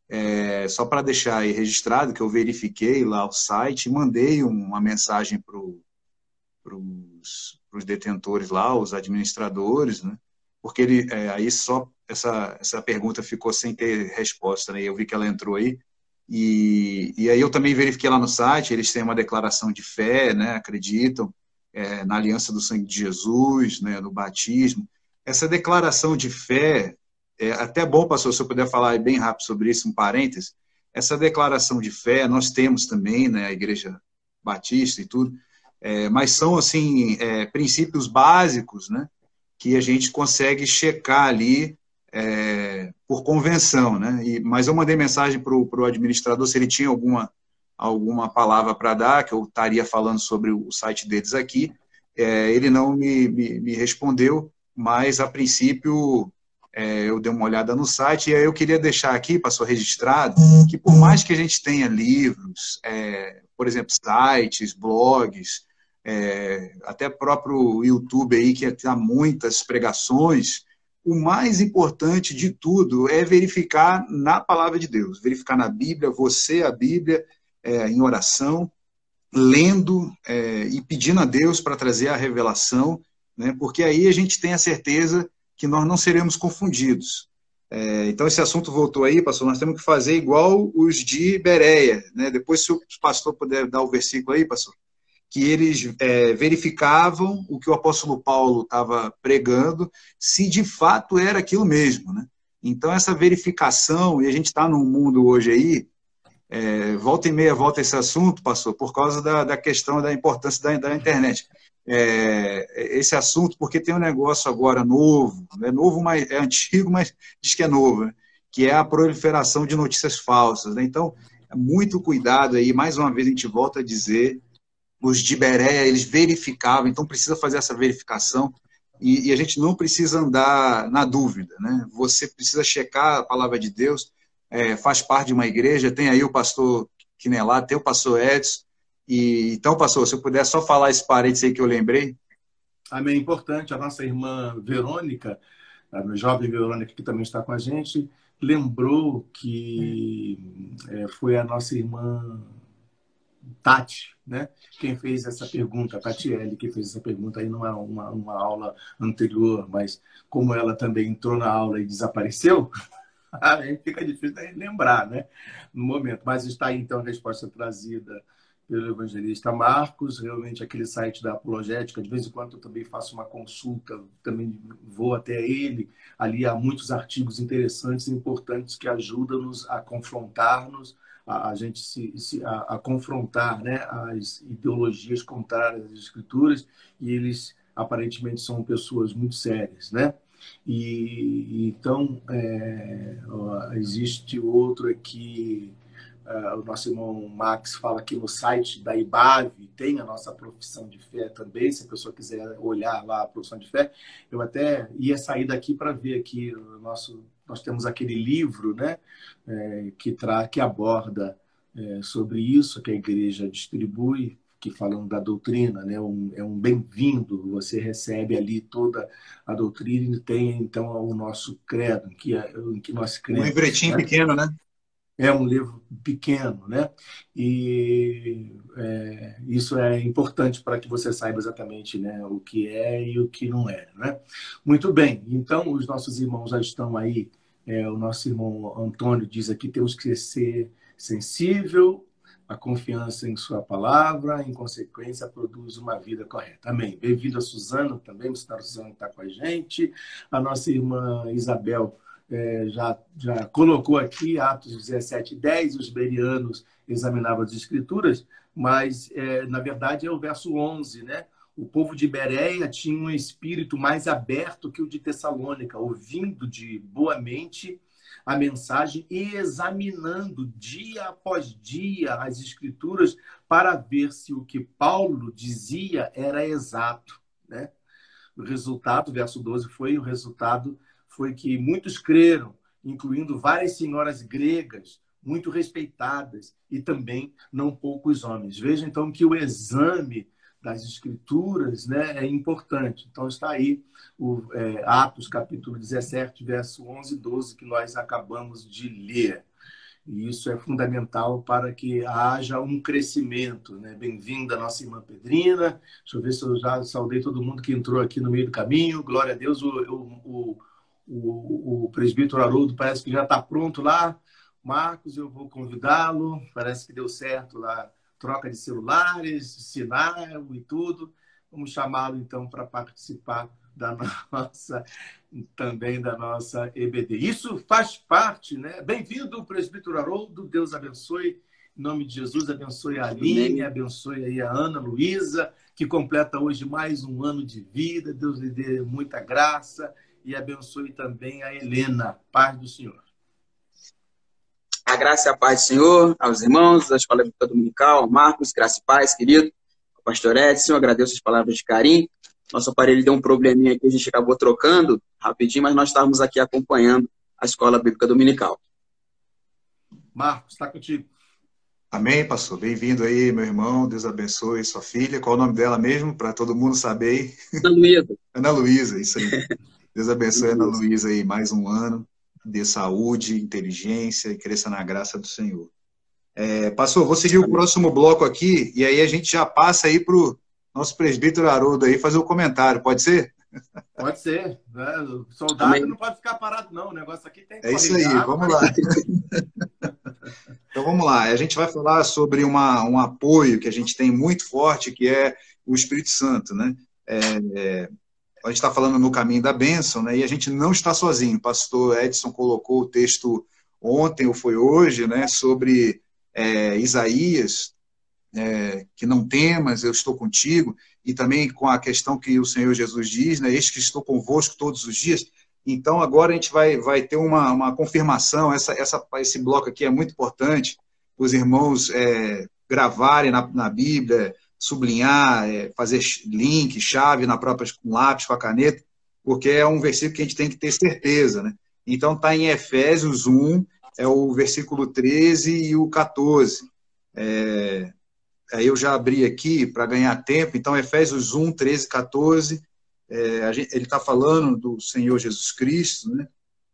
É, só para deixar aí registrado que eu verifiquei lá o site e mandei uma mensagem para os detentores lá, os administradores, né? Porque ele, é, aí só essa, essa pergunta ficou sem ter resposta, né? Eu vi que ela entrou aí. E, e aí eu também verifiquei lá no site, eles têm uma declaração de fé, né? Acreditam é, na aliança do sangue de Jesus, né? No batismo essa declaração de fé, é até bom, pastor, se eu puder falar bem rápido sobre isso, um parênteses, essa declaração de fé nós temos também, né, a Igreja Batista e tudo, é, mas são, assim, é, princípios básicos, né, que a gente consegue checar ali é, por convenção, né, e, mas eu mandei mensagem para o administrador se ele tinha alguma, alguma palavra para dar, que eu estaria falando sobre o site deles aqui, é, ele não me, me, me respondeu, mas a princípio é, eu dei uma olhada no site e aí eu queria deixar aqui, passou registrado, que por mais que a gente tenha livros, é, por exemplo, sites, blogs, é, até próprio YouTube aí que há muitas pregações, o mais importante de tudo é verificar na palavra de Deus, verificar na Bíblia, você a Bíblia é, em oração, lendo é, e pedindo a Deus para trazer a revelação, né, porque aí a gente tem a certeza que nós não seremos confundidos. É, então, esse assunto voltou aí, pastor, nós temos que fazer igual os de Bereia. Né? Depois, se o pastor puder dar o versículo aí, pastor, que eles é, verificavam o que o apóstolo Paulo estava pregando, se de fato era aquilo mesmo. Né? Então, essa verificação, e a gente está num mundo hoje aí, é, volta e meia volta esse assunto, pastor, por causa da, da questão da importância da, da internet é, esse assunto, porque tem um negócio agora novo, é novo, mas é antigo, mas diz que é novo, né? que é a proliferação de notícias falsas. Né? Então, muito cuidado aí, mais uma vez a gente volta a dizer, os de Berea, eles verificavam, então precisa fazer essa verificação, e, e, a gente não precisa andar na dúvida, né? Você precisa checar a palavra de Deus, é, faz parte de uma igreja, tem aí o pastor Quinelá, tem o pastor Edson, e, então, pastor, se eu puder só falar esse parênteses aí que eu lembrei. Amém. Importante, a nossa irmã Verônica, a jovem Verônica que também está com a gente, lembrou que é, foi a nossa irmã Tati, né? Quem fez essa pergunta, a Tatiele, que fez essa pergunta aí não é uma, uma aula anterior, mas como ela também entrou na aula e desapareceu, aí fica difícil lembrar, né? No momento. Mas está aí então a resposta trazida pelo evangelista Marcos, realmente aquele site da apologética, de vez em quando eu também faço uma consulta, também vou até ele, ali há muitos artigos interessantes e importantes que ajudam-nos a confrontar-nos, a, a, gente se, se a, a, confrontar né, as ideologias contrárias às escrituras, e eles aparentemente são pessoas muito sérias, né? E então é, existe outro aqui Uh, o nosso irmão Max fala que no site da IBAV tem a nossa profissão de fé também, se a pessoa quiser olhar lá a profissão de fé. Eu até ia sair daqui para ver aqui o nosso. Nós temos aquele livro né, é, que, tra, que aborda é, sobre isso, que a igreja distribui, que falando da doutrina, né, um, é um bem-vindo, você recebe ali toda a doutrina e tem então o nosso credo, em que, em que nós cremos. Um livretinho né? pequeno, né? É um livro pequeno, né? E é, isso é importante para que você saiba exatamente né, o que é e o que não é, né? Muito bem, então os nossos irmãos já estão aí. É, o nosso irmão Antônio diz aqui temos que ser sensível, a confiança em sua palavra, em consequência, produz uma vida correta. Amém. Bem-vindo a Suzana também, a Suzana está com a gente, a nossa irmã Isabel é, já, já colocou aqui, Atos 17, 10, os berianos examinavam as escrituras, mas, é, na verdade, é o verso 11, né? O povo de Bereia tinha um espírito mais aberto que o de Tessalônica, ouvindo de boa mente a mensagem e examinando dia após dia as escrituras para ver se o que Paulo dizia era exato, né? O resultado, verso 12, foi o resultado foi que muitos creram, incluindo várias senhoras gregas, muito respeitadas, e também não poucos homens. Veja então que o exame das escrituras né, é importante. Então está aí o é, Atos capítulo 17, verso 11 e 12, que nós acabamos de ler. E isso é fundamental para que haja um crescimento. Né? Bem-vinda, nossa irmã Pedrina. Deixa eu ver se eu já saudei todo mundo que entrou aqui no meio do caminho. Glória a Deus. O, o, o o, presbítero Haroldo parece que já está pronto lá. Marcos, eu vou convidá-lo. Parece que deu certo lá, troca de celulares, sinal e tudo. Vamos chamá-lo então para participar da nossa também da nossa EBD. Isso faz parte, né? Bem-vindo, presbítero Haroldo. Deus abençoe. Em nome de Jesus, abençoe a Aline, abençoe aí a Ana Luísa, que completa hoje mais um ano de vida. Deus lhe dê muita graça e abençoe também a Helena. Paz do Senhor. A graça e a paz do Senhor, aos irmãos da Escola Bíblica Dominical, Marcos, graça e paz, querido, ao pastor Edson, agradeço as palavras de carinho. Nosso aparelho deu um probleminha que a gente acabou trocando rapidinho, mas nós estávamos aqui acompanhando a Escola Bíblica Dominical. Marcos, está contigo. Amém, pastor. Bem-vindo aí, meu irmão. Deus abençoe sua filha. Qual o nome dela mesmo, para todo mundo saber? Ana Luísa. Ana Luísa, isso aí. Deus abençoe Ana Luísa aí mais um ano. Dê saúde, inteligência e cresça na graça do Senhor. É, pastor, vou seguir o próximo bloco aqui e aí a gente já passa aí para o nosso presbítero Haroldo aí fazer o um comentário. Pode ser? Pode ser. Né? O soldado Amém. não pode ficar parado, não. O negócio aqui tem que É isso aí, vamos lá. então vamos lá. A gente vai falar sobre uma, um apoio que a gente tem muito forte, que é o Espírito Santo, né? É, é, a gente está falando no caminho da bênção, né? E a gente não está sozinho. O pastor Edson colocou o texto ontem ou foi hoje, né? Sobre é, Isaías, é, que não temas, eu estou contigo, e também com a questão que o Senhor Jesus diz, né, eis que estou convosco todos os dias. Então, agora a gente vai, vai ter uma, uma confirmação, essa, essa, esse bloco aqui é muito importante, os irmãos é, gravarem na, na Bíblia, sublinhar, é, fazer link, chave na própria, com lápis, com a caneta, porque é um versículo que a gente tem que ter certeza, né? Então, está em Efésios 1, é o versículo 13 e o 14. É, aí eu já abri aqui para ganhar tempo, então Efésios 1, 13, 14, é, gente, ele está falando do Senhor Jesus Cristo, né?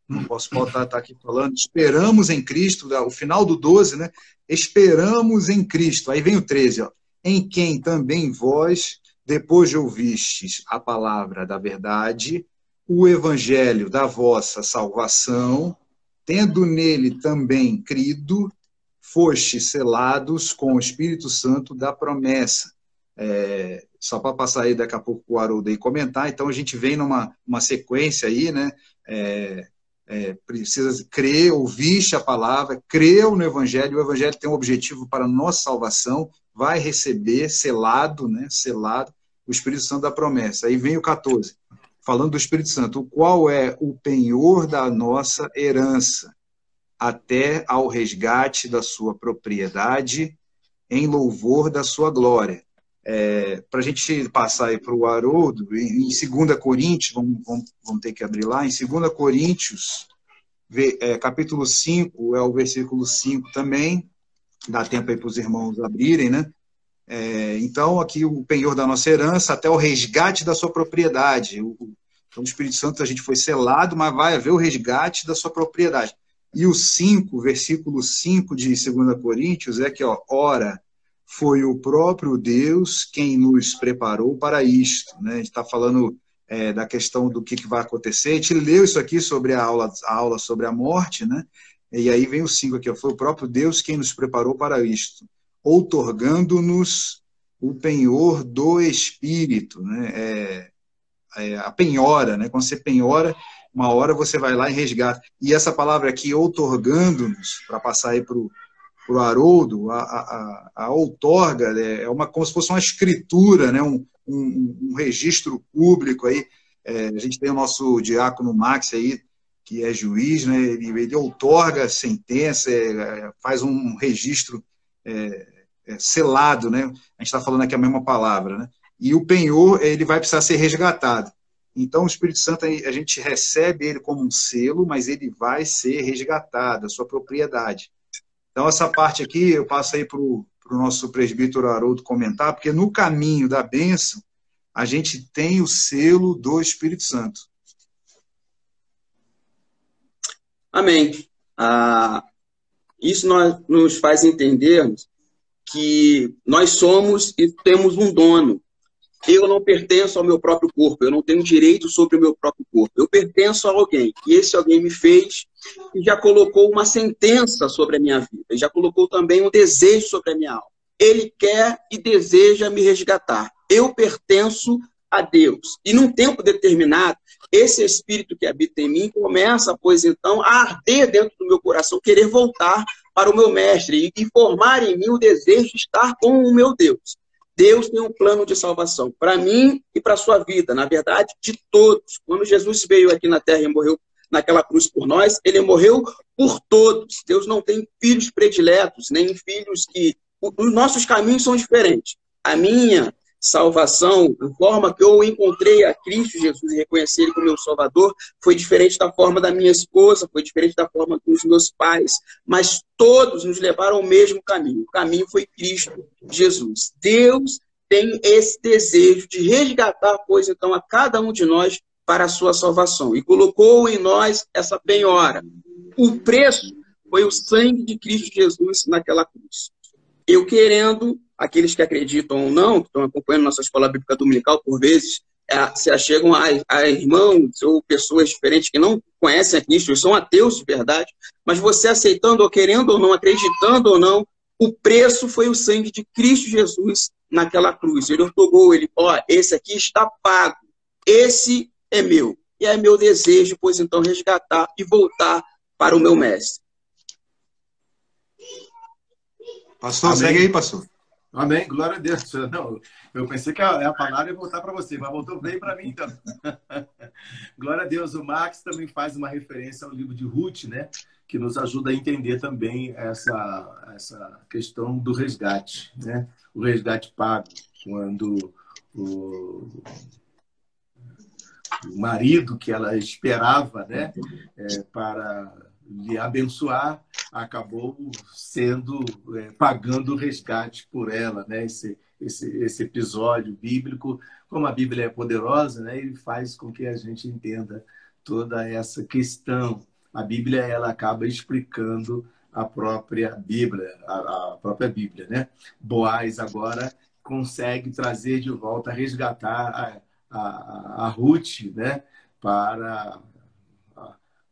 Não posso faltar estar tá aqui falando. Esperamos em Cristo, o final do 12, né? Esperamos em Cristo. Aí vem o 13, ó. Em quem também vós, depois de ouvistes a palavra da verdade, o evangelho da vossa salvação, tendo nele também crido, foste selados com o Espírito Santo da promessa. É, só para passar aí daqui a pouco o Haroldo aí comentar, então a gente vem numa uma sequência aí, né? É, é, precisa crer, ouviste a palavra, creu no Evangelho, o Evangelho tem um objetivo para a nossa salvação, vai receber, selado, né? Selado, o Espírito Santo da promessa. Aí vem o 14 falando do Espírito Santo, o qual é o penhor da nossa herança, até ao resgate da sua propriedade, em louvor da sua glória. É, para a gente passar aí para o Haroldo, em 2 Coríntios, vamos, vamos, vamos, ter que abrir lá, em 2 Coríntios, é, capítulo 5, é o versículo 5 também, dá tempo aí para os irmãos abrirem, né? É, então, aqui o penhor da nossa herança até o resgate da sua propriedade. O, então, o Espírito Santo a gente foi selado, mas vai haver o resgate da sua propriedade. E o 5, versículo 5 de 2 Coríntios, é que, ó, ora, foi o próprio Deus quem nos preparou para isto. Né? A gente está falando é, da questão do que, que, vai acontecer. A gente leu isso aqui sobre a aula, a aula sobre a morte, né? E aí vem o 5 aqui, foi o próprio Deus quem nos preparou para isto outorgando-nos o penhor do Espírito, né? É, é, a penhora, né? Quando você penhora, uma hora você vai lá e resgata. E essa palavra aqui, outorgando-nos, para passar aí para o Haroldo, a, a, a, outorga né? é uma, como se fosse uma escritura, né? um, um, um registro público aí. É, a gente tem o nosso diácono Max aí, que é juiz, né? ele, ele outorga sentença, é, faz um registro é, é, selado, né? A gente está falando aqui a mesma palavra, né? E o penhor, ele vai precisar ser resgatado. Então, o Espírito Santo, a gente recebe ele como um selo, mas ele vai ser resgatado, a sua propriedade. Então, essa parte aqui, eu passo aí para o nosso presbítero Haroldo comentar, porque no caminho da bênção, a gente tem o selo do Espírito Santo. Amém. Ah, isso nós, nos faz entendermos que nós somos e temos um dono. Eu não pertenço ao meu próprio corpo, eu não tenho direito sobre o meu próprio corpo. Eu pertenço a alguém, e esse alguém me fez e já colocou uma sentença sobre a minha vida, e já colocou também um desejo sobre a minha alma. Ele quer e deseja me resgatar. Eu pertenço a Deus. E num tempo determinado, esse espírito que habita em mim começa, pois então, a arder dentro do meu coração, querer voltar para o meu mestre e formar em mim o desejo de estar com o meu Deus. Deus tem um plano de salvação para mim e para a sua vida, na verdade, de todos. Quando Jesus veio aqui na terra e morreu naquela cruz por nós, ele morreu por todos. Deus não tem filhos prediletos, nem filhos que. Os nossos caminhos são diferentes. A minha salvação, a forma que eu encontrei a Cristo Jesus e reconheci Ele como meu Salvador, foi diferente da forma da minha esposa, foi diferente da forma dos meus pais, mas todos nos levaram ao mesmo caminho. O caminho foi Cristo Jesus. Deus tem esse desejo de resgatar, pois então, a cada um de nós para a sua salvação e colocou em nós essa penhora. O preço foi o sangue de Cristo Jesus naquela cruz. Eu querendo, aqueles que acreditam ou não, que estão acompanhando nossa escola bíblica dominical, por vezes, é, se achegam a, a irmãos ou pessoas diferentes que não conhecem a Cristo, são ateus de verdade, mas você aceitando ou querendo ou não, acreditando ou não, o preço foi o sangue de Cristo Jesus naquela cruz. Ele ortogou, ele, ó, esse aqui está pago, esse é meu. E é meu desejo, pois então, resgatar e voltar para o meu mestre. Pastor, Amém. segue aí, pastor. Amém, glória a Deus. Não, eu pensei que a, a palavra ia voltar para você, mas voltou bem para mim então. glória a Deus. O Max também faz uma referência ao livro de Ruth, né? Que nos ajuda a entender também essa, essa questão do resgate, né? O resgate pago, quando o, o marido que ela esperava, né? É, para lhe abençoar, acabou sendo é, pagando resgate por ela, né? Esse, esse, esse episódio bíblico, como a Bíblia é poderosa, né? Ele faz com que a gente entenda toda essa questão. A Bíblia ela acaba explicando a própria Bíblia, a, a própria Bíblia, né? Boaz agora consegue trazer de volta, resgatar a, a, a Ruth, né? Para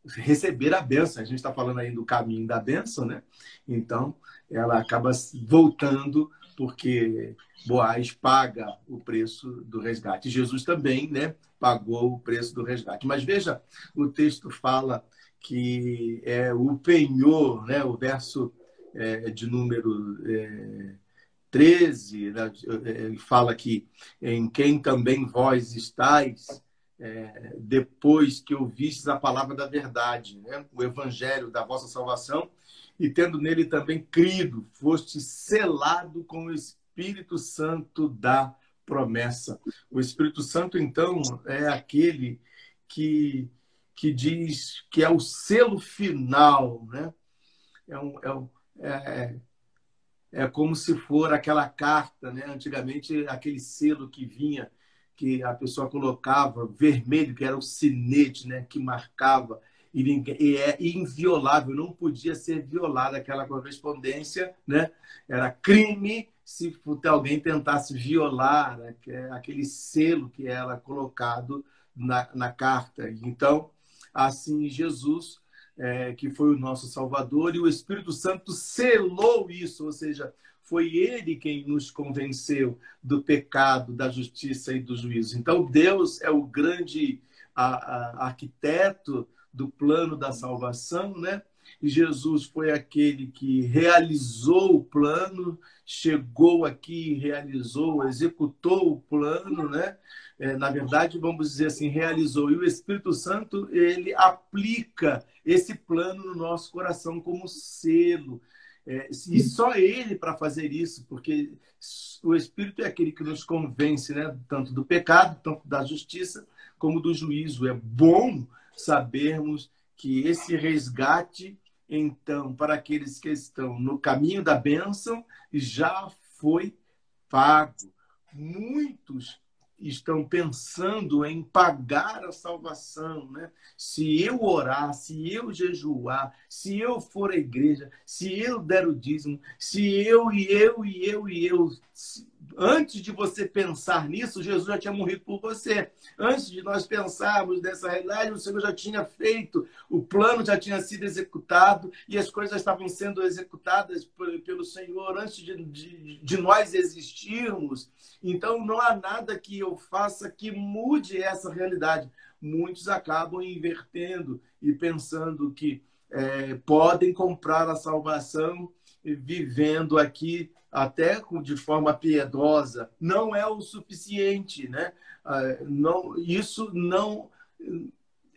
receber a benção. A gente está falando aí do caminho da benção, né? Então, ela acaba voltando porque Boaz paga o preço do resgate. Jesus também, né, pagou o preço do resgate. Mas veja, o texto fala que é o penhor, né, o verso é, de número é, 13, né, é, fala que em quem também vós estáis, é, depois que ouvistes a palavra da verdade, né? o evangelho da vossa salvação, e tendo nele também crido, foste selado com o Espírito Santo da promessa. O Espírito Santo, então, é aquele que, que diz que é o selo final, né? É, um, é, um, é, é como se for aquela carta, né? Antigamente, aquele selo que vinha que a pessoa colocava vermelho, que era o sinete, né, que marcava e, ninguém, e é inviolável, não podia ser violada aquela correspondência, né? Era crime se alguém tentasse violar aquele selo que era colocado na, na carta. Então, assim, Jesus, é, que foi o nosso Salvador, e o Espírito Santo selou isso, ou seja, foi ele quem nos convenceu do pecado, da justiça e do juízo. Então, Deus é o grande a, a, arquiteto do plano da salvação, né? E Jesus foi aquele que realizou o plano, chegou aqui, realizou, executou o plano, né? É, na verdade, vamos dizer assim, realizou. E o Espírito Santo, ele aplica esse plano no nosso coração como selo, é, e só ele para fazer isso, porque o Espírito é aquele que nos convence, né? tanto do pecado, tanto da justiça, como do juízo. É bom sabermos que esse resgate, então, para aqueles que estão no caminho da bênção, já foi pago. Muitos estão pensando em pagar a salvação, né? Se eu orar, se eu jejuar, se eu for à igreja, se eu der o dízimo, se eu e eu e eu e eu, antes de você pensar nisso, Jesus já tinha morrido por você. Antes de nós pensarmos nessa realidade, o Senhor já tinha feito, o plano já tinha sido executado e as coisas estavam sendo executadas pelo Senhor antes de, de, de nós existirmos. Então, não há nada que eu faça que mude essa realidade. Muitos acabam invertendo e pensando que é, podem comprar a salvação vivendo aqui até de forma piedosa, não é o suficiente, né? Ah, não, isso não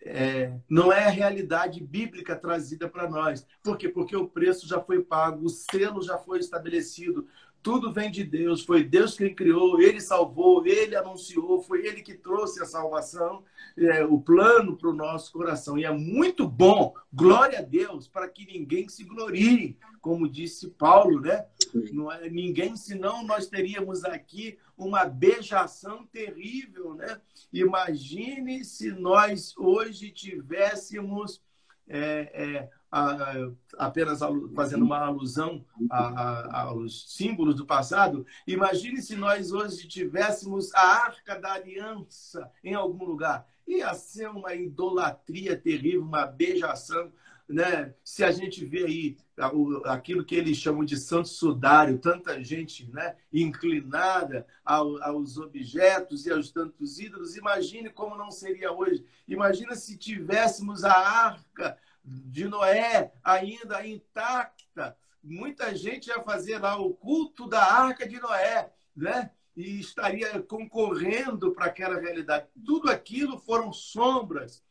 é, não é a realidade bíblica trazida para nós. Por quê? Porque o preço já foi pago, o selo já foi estabelecido. Tudo vem de Deus, foi Deus quem criou, Ele salvou, Ele anunciou, foi Ele que trouxe a salvação, é, o plano para o nosso coração. E é muito bom, glória a Deus, para que ninguém se glorie, como disse Paulo, né? Não é ninguém, senão nós teríamos aqui uma beijação terrível, né? Imagine se nós hoje tivéssemos é, é, apenas fazendo uma alusão a, aos símbolos do passado, imagine se nós hoje tivéssemos a Arca da Aliança em algum lugar. Ia ser uma idolatria terrível, uma beijação. Né? Se a gente vê aí aquilo que eles chamam de santo sudário, tanta gente né, inclinada aos objetos e aos tantos ídolos, imagine como não seria hoje. Imagina se tivéssemos a arca de Noé ainda intacta. Muita gente ia fazer lá o culto da arca de Noé, né? E estaria concorrendo para aquela realidade. Tudo aquilo foram sombras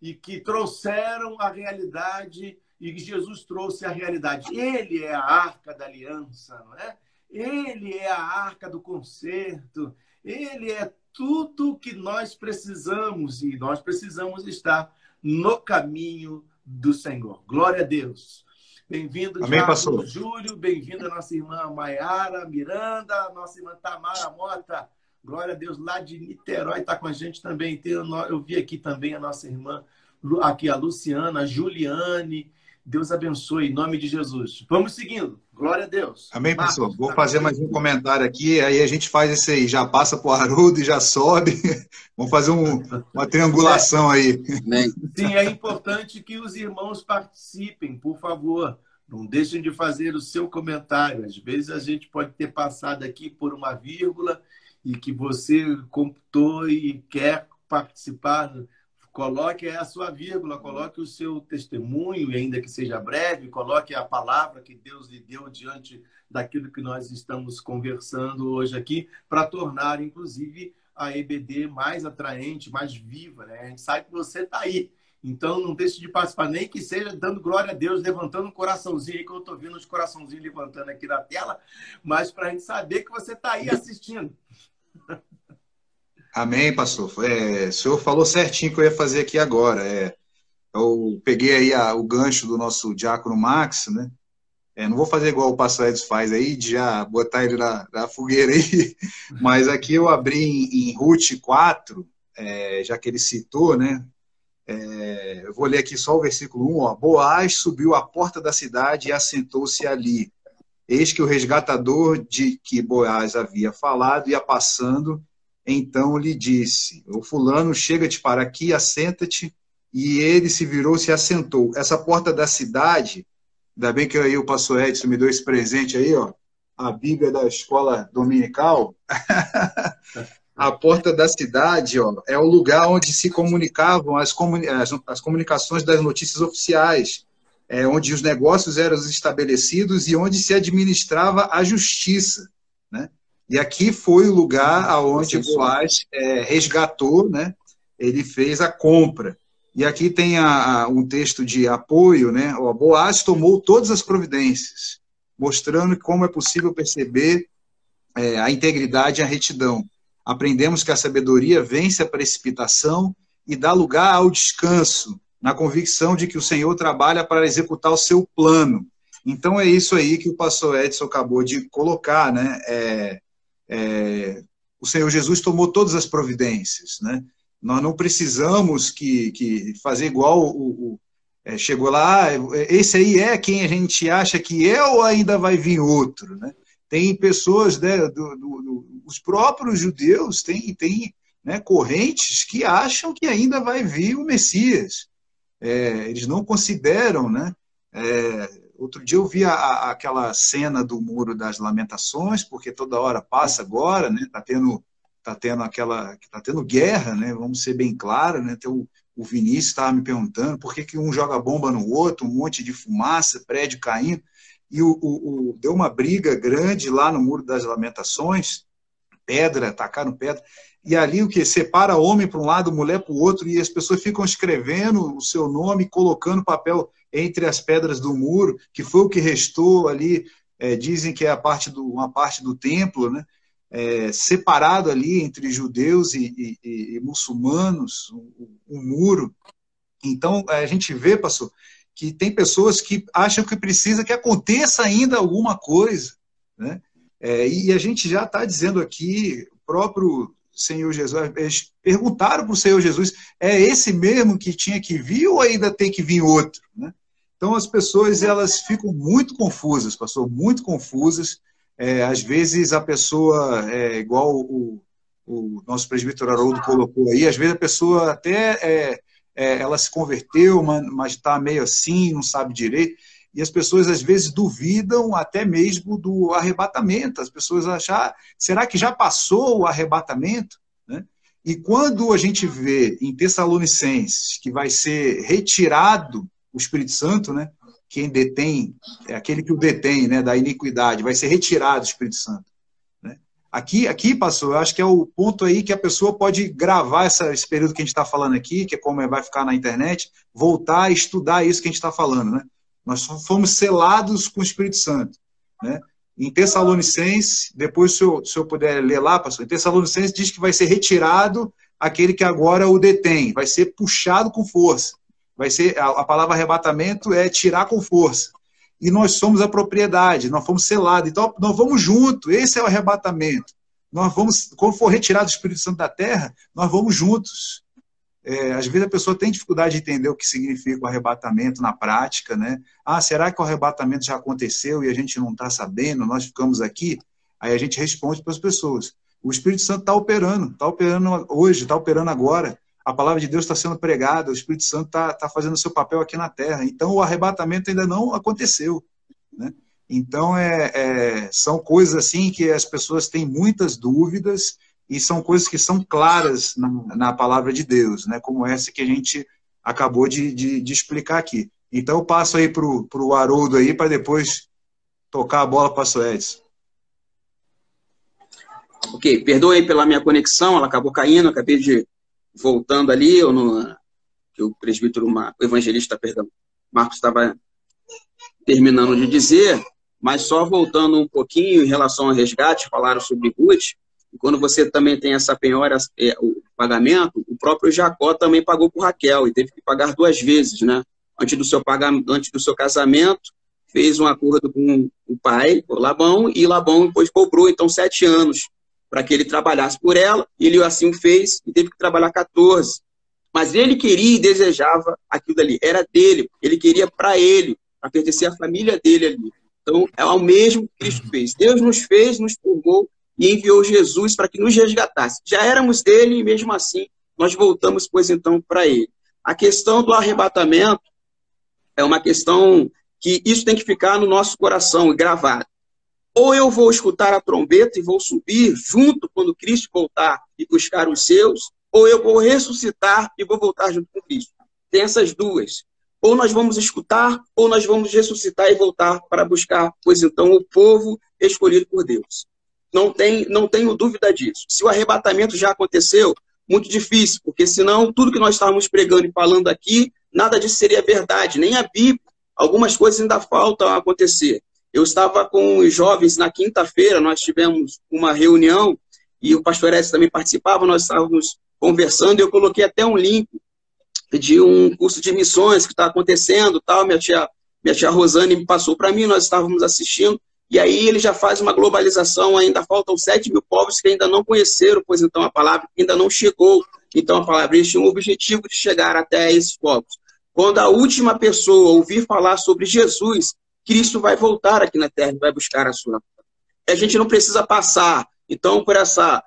e que trouxeram a realidade e Jesus trouxe a realidade. Ele é a arca da aliança, não é? Ele é a arca do concerto. Ele é tudo que nós precisamos e nós precisamos estar no caminho do Senhor. Glória a Deus. Bem-vindo, Amém, pastor. Júlio. Bem-vinda nossa irmã Maiara Miranda, nossa irmã Tamara Mota. Glória a Deus, lá de Niterói está com a gente também. Eu vi aqui também a nossa irmã, aqui a Luciana, a Juliane. Deus abençoe, em nome de Jesus. Vamos seguindo. Glória a Deus. Amém, pastor. Vou fazer mais um comentário aqui, aí a gente faz esse aí, já passa para o Haroldo e já sobe. Vamos fazer um, uma triangulação aí. Sim, é importante que os irmãos participem, por favor. Não deixem de fazer o seu comentário. Às vezes a gente pode ter passado aqui por uma vírgula e que você computou e quer participar Coloque a sua vírgula, coloque o seu testemunho, ainda que seja breve, coloque a palavra que Deus lhe deu diante daquilo que nós estamos conversando hoje aqui, para tornar, inclusive, a EBD mais atraente, mais viva. Né? A gente sabe que você está aí. Então, não deixe de participar, nem que seja dando glória a Deus, levantando um coraçãozinho que eu estou vendo os coraçãozinhos levantando aqui na tela, mas para a gente saber que você está aí assistindo. Amém, pastor. É, o senhor falou certinho que eu ia fazer aqui agora. É, eu peguei aí a, o gancho do nosso diácono Max, né? É, não vou fazer igual o pastor Edson faz aí, de já botar ele na, na fogueira aí, mas aqui eu abri em, em Ruth 4, é, já que ele citou, né? É, eu vou ler aqui só o versículo 1, ó. Boaz subiu à porta da cidade e assentou-se ali. Eis que o resgatador de que Boaz havia falado ia passando então lhe disse: O fulano, chega-te para aqui, assenta-te. E ele se virou, se assentou. Essa porta da cidade, ainda bem que aí o pastor Edson me deu esse presente aí, ó, a Bíblia da escola dominical. a porta da cidade ó, é o lugar onde se comunicavam as, comuni as, as comunicações das notícias oficiais, é, onde os negócios eram estabelecidos e onde se administrava a justiça. Né? E aqui foi o lugar aonde Boaz é, resgatou, né? Ele fez a compra. E aqui tem a, a, um texto de apoio, né? O Boaz tomou todas as providências, mostrando como é possível perceber é, a integridade e a retidão. Aprendemos que a sabedoria vence a precipitação e dá lugar ao descanso, na convicção de que o Senhor trabalha para executar o seu plano. Então é isso aí que o pastor Edson acabou de colocar, né? É, é, o Senhor Jesus tomou todas as providências, né? Nós não precisamos que, que fazer igual o, o é, chegou lá, ah, esse aí é quem a gente acha que é ou ainda vai vir outro, né? Tem pessoas, né, do, do, do, os próprios judeus têm, têm né, correntes que acham que ainda vai vir o Messias. É, eles não consideram, né? É, Outro dia eu vi a, a, aquela cena do Muro das Lamentações, porque toda hora passa agora, né? Tá tendo, tá tendo aquela, tá tendo guerra, né? Vamos ser bem claros, né? Tem o, o Vinícius estava me perguntando por que, que um joga bomba no outro, um monte de fumaça, prédio caindo, e o, o, o deu uma briga grande lá no Muro das Lamentações, pedra, atacaram pedra, e ali o que separa homem para um lado, mulher para o outro, e as pessoas ficam escrevendo o seu nome, colocando papel entre as pedras do muro, que foi o que restou ali é, dizem que é a parte do, uma parte do templo, né? É, separado ali entre judeus e, e, e muçulmanos, um, muro. Então, a gente vê, pastor, que tem pessoas que acham que precisa que aconteça ainda alguma coisa, né? É, e a gente já está dizendo aqui, o próprio Senhor Jesus, eles perguntaram para o Senhor Jesus, é esse mesmo que tinha que vir ou ainda tem que vir outro? Né? Então as pessoas elas ficam muito confusas, pastor, muito confusas. É, às vezes a pessoa, é, igual o, o nosso presbítero Haroldo colocou aí, às vezes a pessoa até é, é ela se converteu, mas está meio assim, não sabe direito e as pessoas às vezes duvidam até mesmo do arrebatamento. As pessoas acham, será que já passou o arrebatamento? Né? E quando a gente vê em Tessalonicenses que vai ser retirado o Espírito Santo, né? quem detém, é aquele que o detém né, da iniquidade, vai ser retirado o Espírito Santo. Né? Aqui, aqui, pastor, eu acho que é o ponto aí que a pessoa pode gravar essa, esse período que a gente está falando aqui, que é como vai ficar na internet, voltar a estudar isso que a gente está falando, né? Nós fomos selados com o Espírito Santo. Né? Em Tessalonicenses, depois, se eu, se eu puder ler lá, pastor, em Tessalonicenses diz que vai ser retirado aquele que agora o detém, vai ser puxado com força. Vai ser a, a palavra arrebatamento é tirar com força. E nós somos a propriedade, nós fomos selados. Então, nós vamos junto, esse é o arrebatamento. Nós vamos, quando for retirado o Espírito Santo da terra, nós vamos juntos. É, às vezes a pessoa tem dificuldade de entender o que significa o arrebatamento na prática, né? Ah, será que o arrebatamento já aconteceu e a gente não está sabendo? Nós ficamos aqui? Aí a gente responde para as pessoas. O Espírito Santo está operando, está operando hoje, está operando agora. A palavra de Deus está sendo pregada, o Espírito Santo está tá fazendo o seu papel aqui na Terra. Então o arrebatamento ainda não aconteceu, né? Então é, é, são coisas assim que as pessoas têm muitas dúvidas e são coisas que são claras na, na palavra de Deus, né? como essa que a gente acabou de, de, de explicar aqui. Então eu passo aí para o Haroldo aí, para depois tocar a bola para o Edson. Ok, perdoe pela minha conexão, ela acabou caindo, acabei de voltando ali, eu no, que o presbítero, o evangelista, perdão, Marcos estava terminando de dizer, mas só voltando um pouquinho em relação ao resgate, falaram sobre Ruth, e quando você também tem essa penhora, é, o pagamento, o próprio Jacó também pagou por Raquel e teve que pagar duas vezes, né? Antes do seu pagamento, antes do seu casamento, fez um acordo com o pai, o Labão, e Labão depois cobrou então sete anos para que ele trabalhasse por ela. Ele assim fez e teve que trabalhar 14. Mas ele queria e desejava aquilo dali, era dele, ele queria para ele, para pertencer à família dele ali. Então, é o mesmo que Cristo fez. Deus nos fez, nos purgou e enviou Jesus para que nos resgatasse. Já éramos dele e mesmo assim nós voltamos, pois então, para ele. A questão do arrebatamento é uma questão que isso tem que ficar no nosso coração gravado. Ou eu vou escutar a trombeta e vou subir junto quando Cristo voltar e buscar os seus, ou eu vou ressuscitar e vou voltar junto com Cristo. Tem essas duas. Ou nós vamos escutar, ou nós vamos ressuscitar e voltar para buscar, pois então, o povo escolhido por Deus. Não, tem, não tenho dúvida disso. Se o arrebatamento já aconteceu, muito difícil, porque senão tudo que nós estávamos pregando e falando aqui, nada disso seria verdade, nem a Bíblia. Algumas coisas ainda faltam acontecer. Eu estava com os jovens na quinta-feira, nós tivemos uma reunião e o pastor Edson também participava, nós estávamos conversando e eu coloquei até um link de um curso de missões que está acontecendo, tal, minha tia, minha tia Rosane me passou para mim, nós estávamos assistindo e aí ele já faz uma globalização, ainda faltam 7 mil povos que ainda não conheceram, pois então a palavra ainda não chegou. Então a palavra eles tinham o objetivo de chegar até esses povos. Quando a última pessoa ouvir falar sobre Jesus, Cristo vai voltar aqui na terra e vai buscar a sua. A gente não precisa passar, então, por essa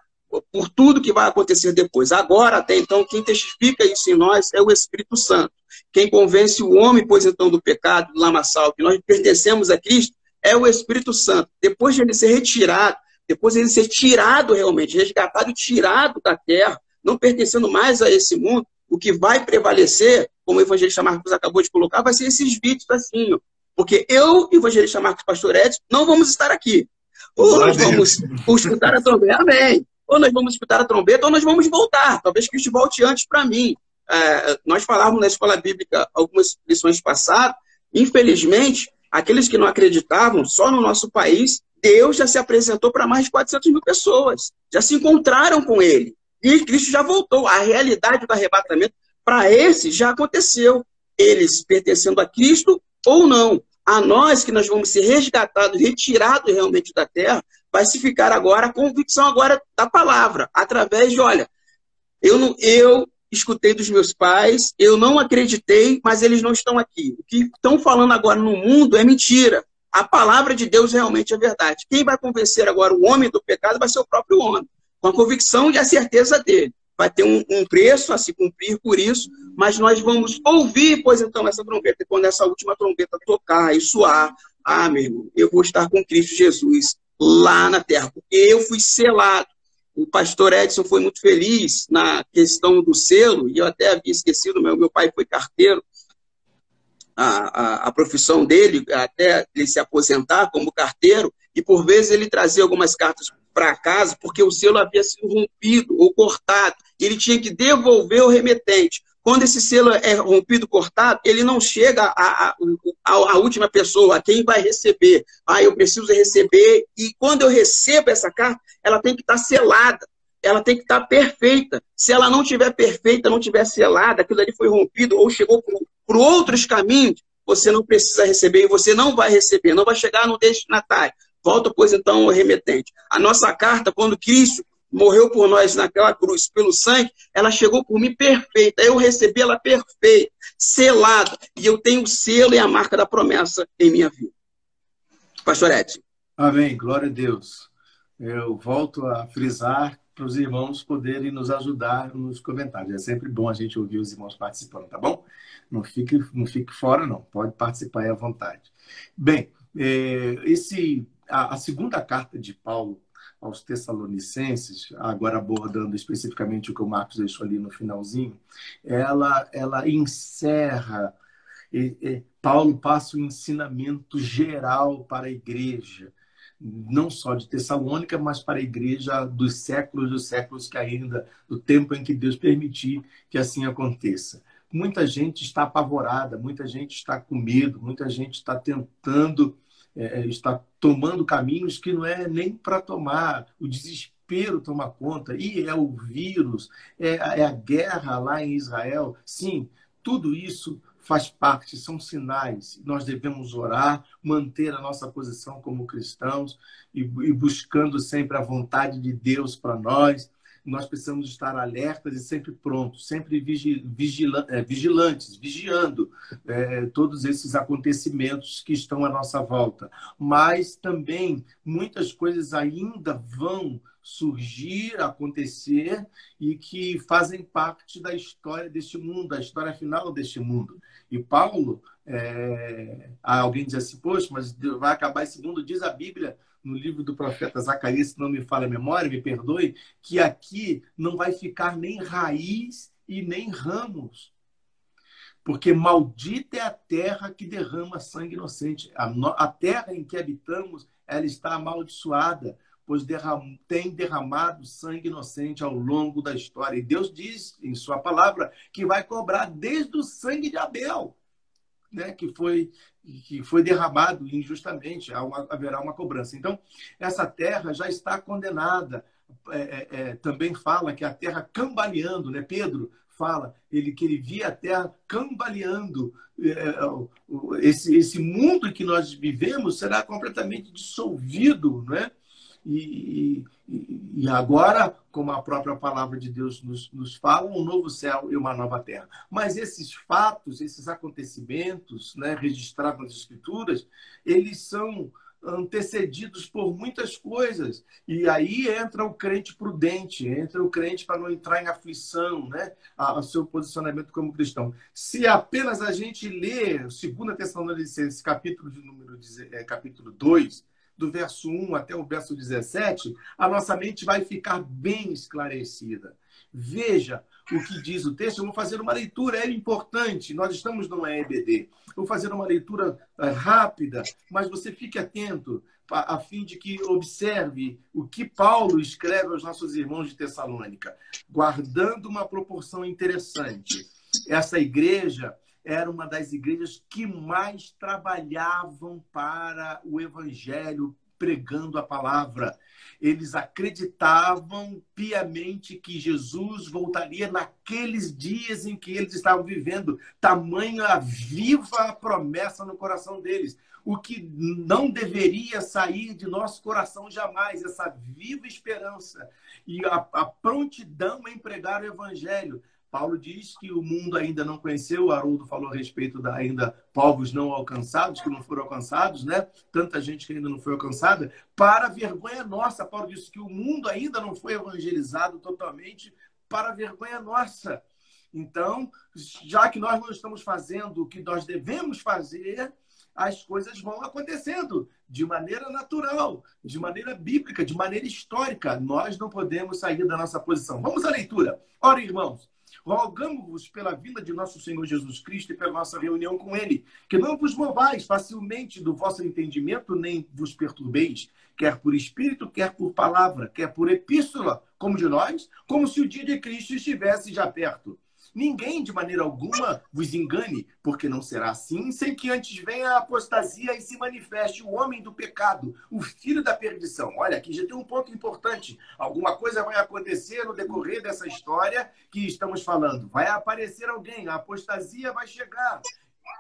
por tudo que vai acontecer depois. Agora, até então, quem testifica isso em nós é o Espírito Santo. Quem convence o homem, pois então, do pecado, do lamaçal, que nós pertencemos a Cristo, é o Espírito Santo. Depois de ele ser retirado, depois de ele ser tirado realmente, resgatado e tirado da terra, não pertencendo mais a esse mundo, o que vai prevalecer, como o evangelista Marcos acabou de colocar, vai ser esses vídeos assim, ó. porque eu e evangelista Marcos Pastor Edson não vamos estar aqui. Ou nós vamos escutar a trombeta, amém. Ou nós vamos escutar a trombeta, ou nós vamos voltar. Talvez Cristo volte antes para mim. É, nós falávamos na escola bíblica algumas lições passadas, infelizmente, aqueles que não acreditavam, só no nosso país, Deus já se apresentou para mais de 400 mil pessoas, já se encontraram com ele. E Cristo já voltou. A realidade do arrebatamento, para esse, já aconteceu. Eles pertencendo a Cristo ou não. A nós que nós vamos ser resgatados, retirados realmente da terra, vai se ficar agora a convicção agora da palavra, através de, olha, eu, não, eu escutei dos meus pais, eu não acreditei, mas eles não estão aqui. O que estão falando agora no mundo é mentira. A palavra de Deus realmente é verdade. Quem vai convencer agora o homem do pecado vai ser o próprio homem, com a convicção e a certeza dele. Vai ter um, um preço a se cumprir por isso, mas nós vamos ouvir, pois então, essa trombeta. E quando essa última trombeta tocar e soar, ah, meu irmão, eu vou estar com Cristo Jesus lá na terra, porque eu fui selado o pastor Edson foi muito feliz na questão do selo, e eu até havia esquecido, meu, meu pai foi carteiro, a, a, a, profissão dele, até ele se aposentar como carteiro, e por vezes ele trazia algumas cartas para casa porque o selo havia sido rompido ou cortado, e ele tinha que devolver o remetente. Quando esse selo é rompido, cortado, ele não chega à, última pessoa, a quem vai receber. Ah, eu preciso receber, e quando eu recebo essa carta, ela tem que estar selada, ela tem que estar perfeita. Se ela não tiver perfeita, não tiver selada, aquilo ali foi rompido ou chegou por, por outros caminhos, você não precisa receber e você não vai receber, não vai chegar no destinatário. Volta, pois, então, ao remetente. A nossa carta, quando Cristo morreu por nós naquela cruz pelo sangue, ela chegou por mim perfeita. Eu recebi ela perfeita, selada. E eu tenho o selo e a marca da promessa em minha vida. Pastor Edson. Amém. Glória a Deus. Eu volto a frisar para os irmãos poderem nos ajudar nos comentários. É sempre bom a gente ouvir os irmãos participando, tá bom? Não fique, não fique fora, não. Pode participar aí à vontade. Bem, é, esse, a, a segunda carta de Paulo aos Tessalonicenses, agora abordando especificamente o que o Marcos deixou ali no finalzinho, ela, ela encerra, e, e, Paulo passa o um ensinamento geral para a igreja, não só de Tessalônica, mas para a igreja dos séculos dos séculos que ainda, do tempo em que Deus permitir que assim aconteça. Muita gente está apavorada, muita gente está com medo, muita gente está tentando é, é, está tomando caminhos que não é nem para tomar, o desespero toma conta, e é o vírus, é, é a guerra lá em Israel. Sim, tudo isso faz parte, são sinais. Nós devemos orar, manter a nossa posição como cristãos e, e buscando sempre a vontade de Deus para nós nós precisamos estar alertas e sempre prontos, sempre é, vigilantes, vigiando é, todos esses acontecimentos que estão à nossa volta. Mas também muitas coisas ainda vão surgir, acontecer e que fazem parte da história deste mundo, da história final deste mundo. E Paulo, é, alguém diz assim, poxa, mas vai acabar esse mundo, diz a Bíblia no livro do profeta Zacarias, se não me falha a memória, me perdoe, que aqui não vai ficar nem raiz e nem ramos. Porque maldita é a terra que derrama sangue inocente. A, no, a terra em que habitamos, ela está amaldiçoada, pois derram, tem derramado sangue inocente ao longo da história. E Deus diz em sua palavra que vai cobrar desde o sangue de Abel né, que foi que foi derramado injustamente, haverá uma cobrança. Então, essa terra já está condenada. É, é, é, também fala que a terra cambaleando, né? Pedro fala ele que ele via a terra cambaleando. É, é, esse, esse mundo que nós vivemos será completamente dissolvido, né? E, e, agora, como a própria palavra de Deus nos, nos fala, um novo céu e uma nova terra. Mas esses fatos, esses acontecimentos né, registrados nas Escrituras, eles são antecedidos por muitas coisas. E aí entra o crente prudente, entra o crente para não entrar em aflição, né? A seu posicionamento como cristão. Se apenas a gente ler 2 Tessalonicenses, capítulo de número é, capítulo 2, do verso 1 até o verso 17, a nossa mente vai ficar bem esclarecida. Veja o que diz o texto. Eu vou fazer uma leitura, é importante. Nós estamos numa EBD. vou fazer uma leitura eh, rápida, mas você fique atento a fim de que observe o que Paulo escreve aos nossos irmãos de Tessalônica, guardando uma proporção interessante. Essa igreja era uma das igrejas que mais trabalhavam para o evangelho, pregando a palavra. Eles acreditavam piamente que Jesus voltaria naqueles dias em que eles estavam vivendo. Tamanha viva a promessa no coração deles. O que não deveria sair de nosso coração jamais, essa viva esperança e a, a prontidão em pregar o evangelho. Paulo diz que o mundo ainda não conheceu, o Haroldo falou a respeito da ainda povos não alcançados, que não foram alcançados, né? Tanta gente que ainda não foi alcançada. Para vergonha nossa, Paulo disse que o mundo ainda não foi evangelizado totalmente, para vergonha nossa. Então, já que nós não estamos fazendo o que nós devemos fazer, as coisas vão acontecendo de maneira natural, de maneira bíblica, de maneira histórica. Nós não podemos sair da nossa posição. Vamos à leitura. Ora, irmãos, Rogamos-vos pela vinda de nosso Senhor Jesus Cristo e pela nossa reunião com Ele, que não vos movais facilmente do vosso entendimento, nem vos perturbeis, quer por espírito, quer por palavra, quer por epístola, como de nós, como se o dia de Cristo estivesse já perto. Ninguém, de maneira alguma, vos engane, porque não será assim, sem que antes venha a apostasia e se manifeste o homem do pecado, o filho da perdição. Olha, aqui já tem um ponto importante. Alguma coisa vai acontecer no decorrer dessa história que estamos falando. Vai aparecer alguém, a apostasia vai chegar.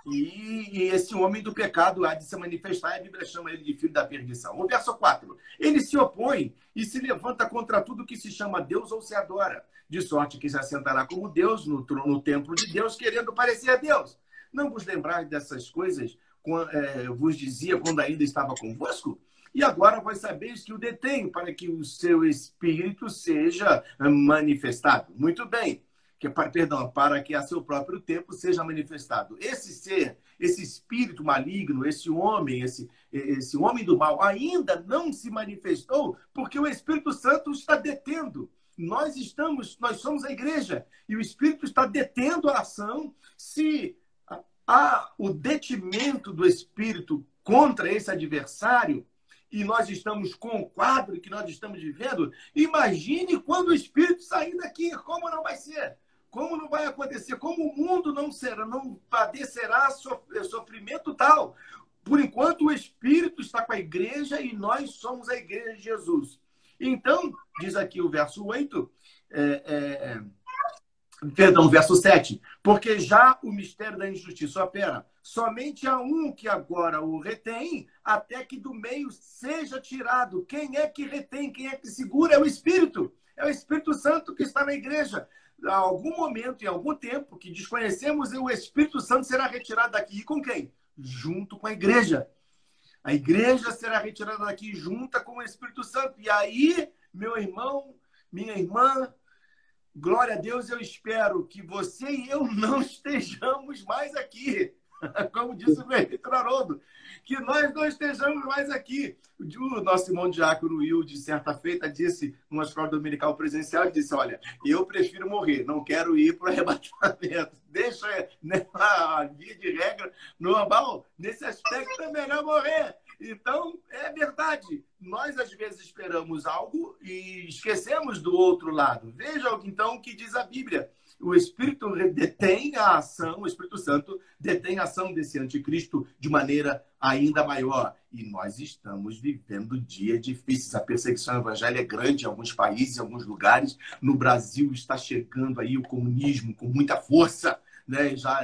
E, e, esse homem do pecado há de se manifestar, a Bíblia chama ele de filho da perdição. O verso 4. Ele se opõe e se levanta contra tudo que se chama Deus ou se adora de sorte que se assentará como Deus no, no templo de Deus, querendo parecer a Deus. Não vos lembrar dessas coisas, é, vos dizia quando ainda estava convosco? E agora vós sabeis que o detém para que o seu espírito seja manifestado. Muito bem. Que, perdão, para que a seu próprio tempo seja manifestado. Esse ser, esse espírito maligno, esse homem, esse, esse homem do mal, ainda não se manifestou porque o Espírito Santo está detendo nós estamos, nós somos a igreja e o Espírito está detendo a ação. Se há o detimento do Espírito contra esse adversário e nós estamos com o quadro que nós estamos vivendo, imagine quando o Espírito sair daqui, como não vai ser? Como não vai acontecer? Como o mundo não será, não padecerá sofrimento tal? Por enquanto, o Espírito está com a igreja e nós somos a igreja de Jesus. Então, diz aqui o verso 8, é, é, é, perdão, verso 7, porque já o mistério da injustiça opera, somente há um que agora o retém, até que do meio seja tirado. Quem é que retém? Quem é que segura? É o Espírito. É o Espírito Santo que está na igreja. Há algum momento, em algum tempo, que desconhecemos, o Espírito Santo será retirado daqui. E com quem? Junto com a igreja. A igreja será retirada daqui junta com o Espírito Santo. E aí, meu irmão, minha irmã, glória a Deus, eu espero que você e eu não estejamos mais aqui. Como disse o prefeito Haroldo, que nós não estejamos mais aqui. O nosso irmão Diácono Will, de certa feita, disse numa escola dominical presencial, disse, olha, eu prefiro morrer, não quero ir para o arrebatamento. Deixa, né, a via de regra, normal, nesse aspecto é melhor morrer. Então, é verdade. Nós, às vezes, esperamos algo e esquecemos do outro lado. Veja, então, o que diz a Bíblia o Espírito detém a ação, o Espírito Santo detém a ação desse anticristo de maneira ainda maior. E nós estamos vivendo dias difíceis. A perseguição evangélica é grande em alguns países, em alguns lugares. No Brasil está chegando aí o comunismo com muita força. Né, já,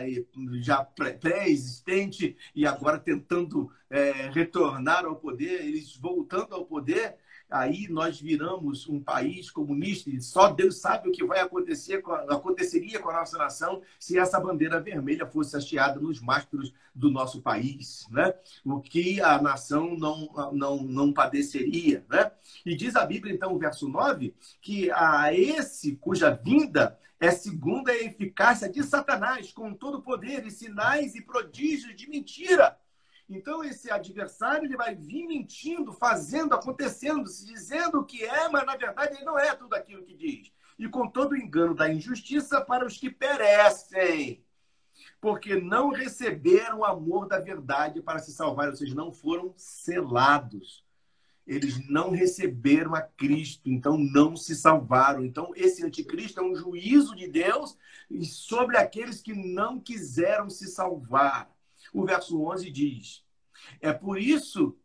já pré-existente e agora tentando é, retornar ao poder, eles voltando ao poder, aí nós viramos um país comunista e só Deus sabe o que vai acontecer aconteceria com a nossa nação se essa bandeira vermelha fosse hasteada nos mastros do nosso país, né? O que a nação não, não, não padeceria, né? E diz a Bíblia, então, o verso 9, que a esse cuja vinda é segundo a eficácia de Satanás, com todo poder e sinais e prodígios de mentira então, esse adversário ele vai vir mentindo, fazendo, acontecendo, se dizendo o que é, mas na verdade ele não é tudo aquilo que diz. E com todo o engano da injustiça para os que perecem, porque não receberam o amor da verdade para se salvar, ou seja, não foram selados. eles não receberam a Cristo, então não se salvaram. Então, esse anticristo é um juízo de Deus sobre aqueles que não quiseram se salvar. O verso 11 diz: É por isso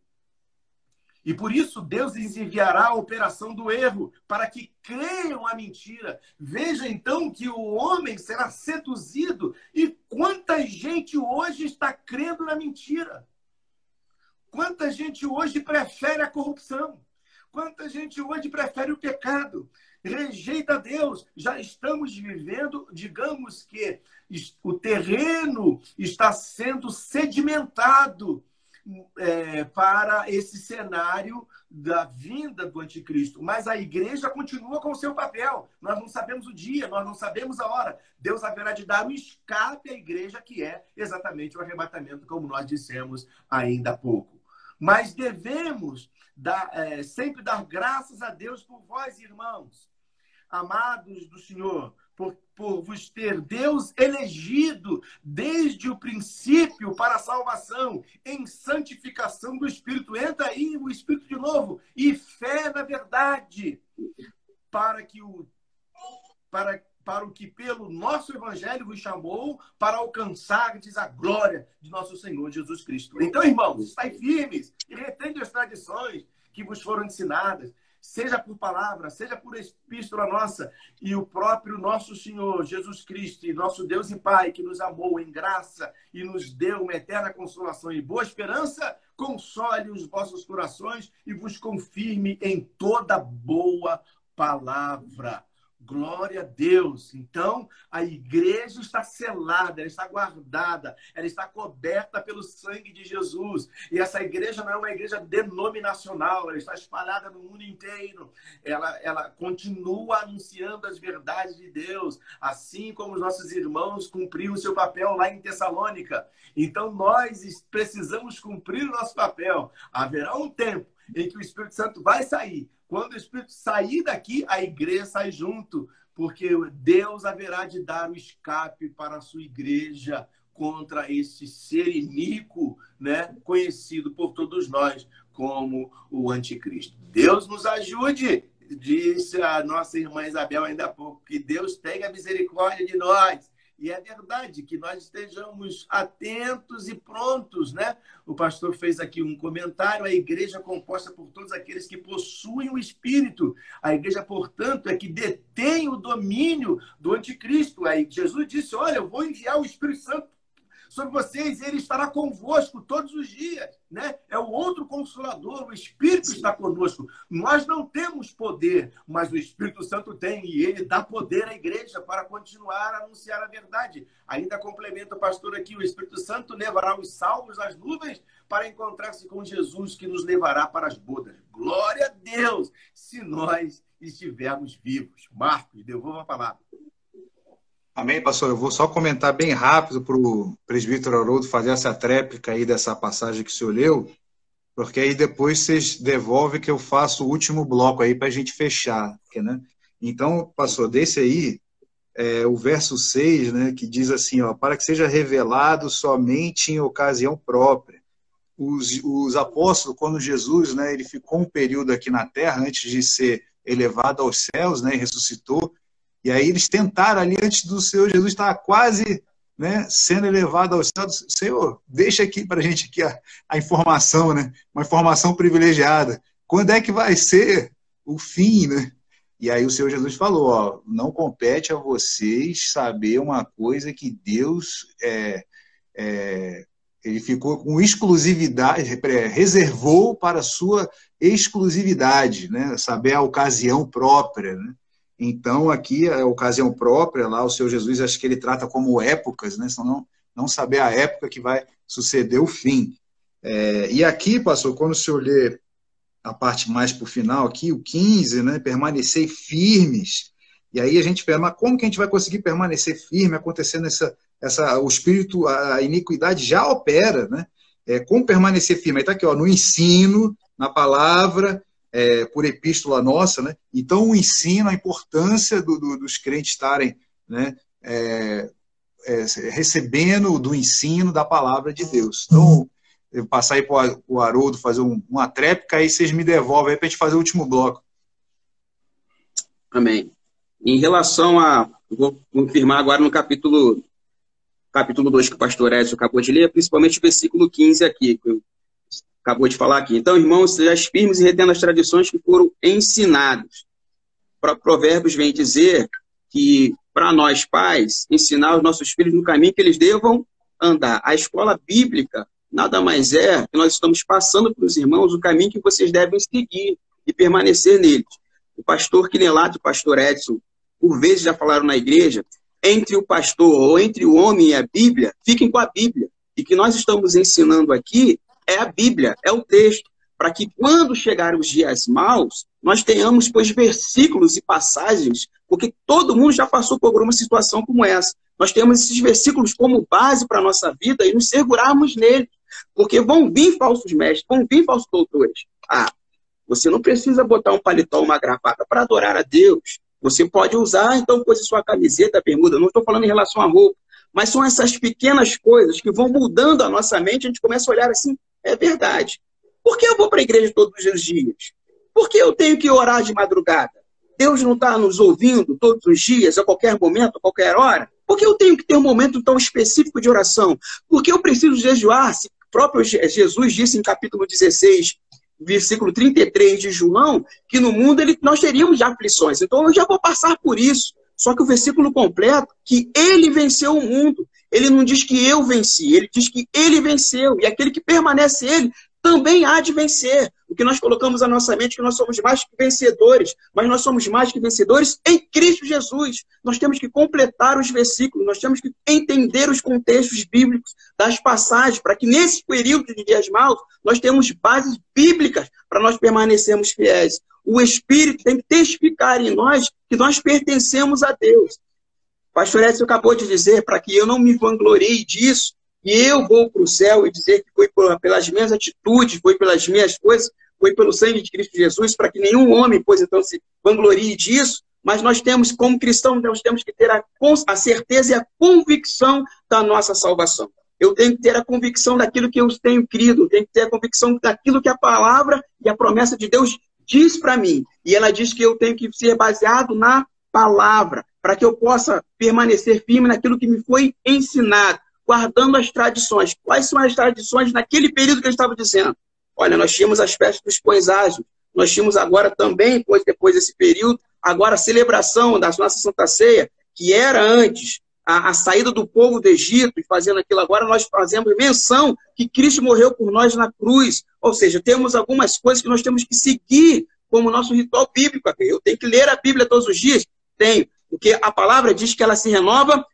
e por isso Deus lhes enviará a operação do erro, para que creiam a mentira. Veja então que o homem será seduzido. E quanta gente hoje está crendo na mentira? Quanta gente hoje prefere a corrupção? Quanta gente hoje prefere o pecado? Rejeita Deus. Já estamos vivendo, digamos que o terreno está sendo sedimentado é, para esse cenário da vinda do anticristo. Mas a igreja continua com o seu papel. Nós não sabemos o dia, nós não sabemos a hora. Deus haverá de dar um escape à igreja, que é exatamente o arrebatamento, como nós dissemos ainda há pouco. Mas devemos dar, é, sempre dar graças a Deus por vós, irmãos, amados do Senhor, por, por vos ter Deus elegido desde o princípio para a salvação, em santificação do Espírito. Entra aí o Espírito de novo, e fé na verdade, para que o para, para o que pelo nosso evangelho vos chamou, para alcançardes a glória de nosso Senhor Jesus Cristo. Então, irmãos, estai firmes e retende as tradições que vos foram ensinadas seja por palavra, seja por epístola nossa, e o próprio nosso Senhor Jesus Cristo, nosso Deus e Pai, que nos amou em graça e nos deu uma eterna consolação e boa esperança, console os vossos corações e vos confirme em toda boa palavra Glória a Deus. Então, a igreja está selada, ela está guardada, ela está coberta pelo sangue de Jesus. E essa igreja não é uma igreja denominacional, ela está espalhada no mundo inteiro. Ela, ela continua anunciando as verdades de Deus, assim como os nossos irmãos cumpriram o seu papel lá em Tessalônica. Então, nós precisamos cumprir o nosso papel. Haverá um tempo em que o Espírito Santo vai sair quando o Espírito sair daqui, a igreja sai junto, porque Deus haverá de dar o escape para a sua igreja contra esse ser iníquo, né, conhecido por todos nós como o anticristo. Deus nos ajude, disse a nossa irmã Isabel ainda há pouco, que Deus tenha misericórdia de nós e é verdade que nós estejamos atentos e prontos, né? O pastor fez aqui um comentário: a igreja é composta por todos aqueles que possuem o Espírito. A igreja, portanto, é que detém o domínio do anticristo. Aí Jesus disse: Olha, eu vou enviar o Espírito Santo sobre vocês, ele estará convosco todos os dias, né? É o outro consolador, o Espírito está conosco. Nós não temos poder, mas o Espírito Santo tem e ele dá poder à igreja para continuar a anunciar a verdade. Ainda complementa o pastor aqui, o Espírito Santo levará os salvos às nuvens para encontrar-se com Jesus que nos levará para as bodas. Glória a Deus, se nós estivermos vivos. Marcos, devolva a palavra. Amém, pastor. Eu vou só comentar bem rápido para o presbítero Haroldo fazer essa tréplica aí dessa passagem que o senhor leu, porque aí depois vocês devolvem que eu faço o último bloco aí para a gente fechar. Né? Então, pastor, desse aí, é, o verso 6, né, que diz assim, ó, para que seja revelado somente em ocasião própria. Os, os apóstolos, quando Jesus, né, ele ficou um período aqui na terra antes de ser elevado aos céus, né, e ressuscitou, e aí eles tentaram ali antes do Senhor Jesus estar quase né, sendo elevado aos céus. Senhor, deixa aqui para a gente aqui a, a, informação, né? Uma informação privilegiada. Quando é que vai ser o fim, né? E aí o Senhor Jesus falou, ó, não compete a vocês saber uma coisa que Deus é, é, ele ficou com exclusividade, reservou para a sua exclusividade, né? Saber a ocasião própria, né? Então, aqui, a ocasião própria, lá o Senhor Jesus, acho que ele trata como épocas, né? Senão não, não saber a época que vai suceder o fim. É, e aqui, pastor, quando o senhor lê a parte mais para o final aqui, o 15, né? Permanecer firmes. E aí a gente pergunta, como que a gente vai conseguir permanecer firme acontecendo essa, essa, o espírito, a iniquidade já opera, né? É, como permanecer firme? Está aqui, ó, no ensino, na palavra, é, por epístola nossa, né? Então, o ensino, a importância do, do, dos crentes estarem né, é, é, recebendo do ensino da palavra de Deus. Então, eu passar aí para o Haroldo fazer um, uma tréplica, aí vocês me devolvem aí para a gente fazer o último bloco. Amém. Em relação a. Vou confirmar agora no capítulo capítulo 2 que o pastor Edson acabou de ler, principalmente o versículo 15 aqui, acabou de falar aqui. Então, irmãos, sejam firmes e retendo as tradições que foram ensinadas. Provérbios vem dizer que, para nós pais, ensinar os nossos filhos no caminho que eles devam andar. A escola bíblica nada mais é que nós estamos passando para os irmãos o caminho que vocês devem seguir e permanecer neles. O pastor Quinelato e o pastor Edson, por vezes já falaram na igreja, entre o pastor ou entre o homem e a Bíblia, fiquem com a Bíblia. E que nós estamos ensinando aqui é a Bíblia, é o texto, para que quando chegarem os dias maus, nós tenhamos, pois, versículos e passagens, porque todo mundo já passou por uma situação como essa. Nós temos esses versículos como base para a nossa vida e nos segurarmos nele, porque vão vir falsos mestres, vão vir falsos doutores. Ah, você não precisa botar um paletó, uma gravata para adorar a Deus. Você pode usar, então, coisa sua camiseta, bermuda. Não estou falando em relação à roupa, mas são essas pequenas coisas que vão mudando a nossa mente. A gente começa a olhar assim: é verdade. Por que eu vou para a igreja todos os dias? Por que eu tenho que orar de madrugada? Deus não está nos ouvindo todos os dias, a qualquer momento, a qualquer hora? Por que eu tenho que ter um momento tão específico de oração? Por que eu preciso jejuar? Se o próprio Jesus disse em capítulo 16, versículo 33 de João, que no mundo ele, nós teríamos aflições. Então eu já vou passar por isso. Só que o versículo completo, que ele venceu o mundo. Ele não diz que eu venci, ele diz que ele venceu. E aquele que permanece ele também há de vencer. O que nós colocamos na nossa mente é que nós somos mais que vencedores, mas nós somos mais que vencedores em Cristo Jesus. Nós temos que completar os versículos, nós temos que entender os contextos bíblicos das passagens, para que nesse período de dias maus nós temos bases bíblicas para nós permanecermos fiéis. O Espírito tem que testificar em nós que nós pertencemos a Deus. Pastor Edson acabou de dizer para que eu não me vanglorie disso, e eu vou para o céu e dizer que foi pelas minhas atitudes, foi pelas minhas coisas, foi pelo sangue de Cristo Jesus, para que nenhum homem, pois então, se vanglorie disso, mas nós temos, como cristãos, nós temos que ter a, a certeza e a convicção da nossa salvação. Eu tenho que ter a convicção daquilo que eu tenho crido, eu tenho que ter a convicção daquilo que a palavra e a promessa de Deus diz para mim. E ela diz que eu tenho que ser baseado na palavra, para que eu possa permanecer firme naquilo que me foi ensinado guardando as tradições. Quais são as tradições naquele período que eu estava dizendo? Olha, nós tínhamos as festas dos pães ágeis, nós tínhamos agora também, depois, depois desse período, agora a celebração da nossa Santa Ceia, que era antes a, a, saída do povo do Egito, e fazendo aquilo agora, nós fazemos menção que Cristo morreu por nós na cruz. Ou seja, temos algumas coisas que nós temos que seguir como nosso ritual bíblico. Eu tenho que ler a Bíblia todos os dias? Tenho, porque a palavra diz que ela se renova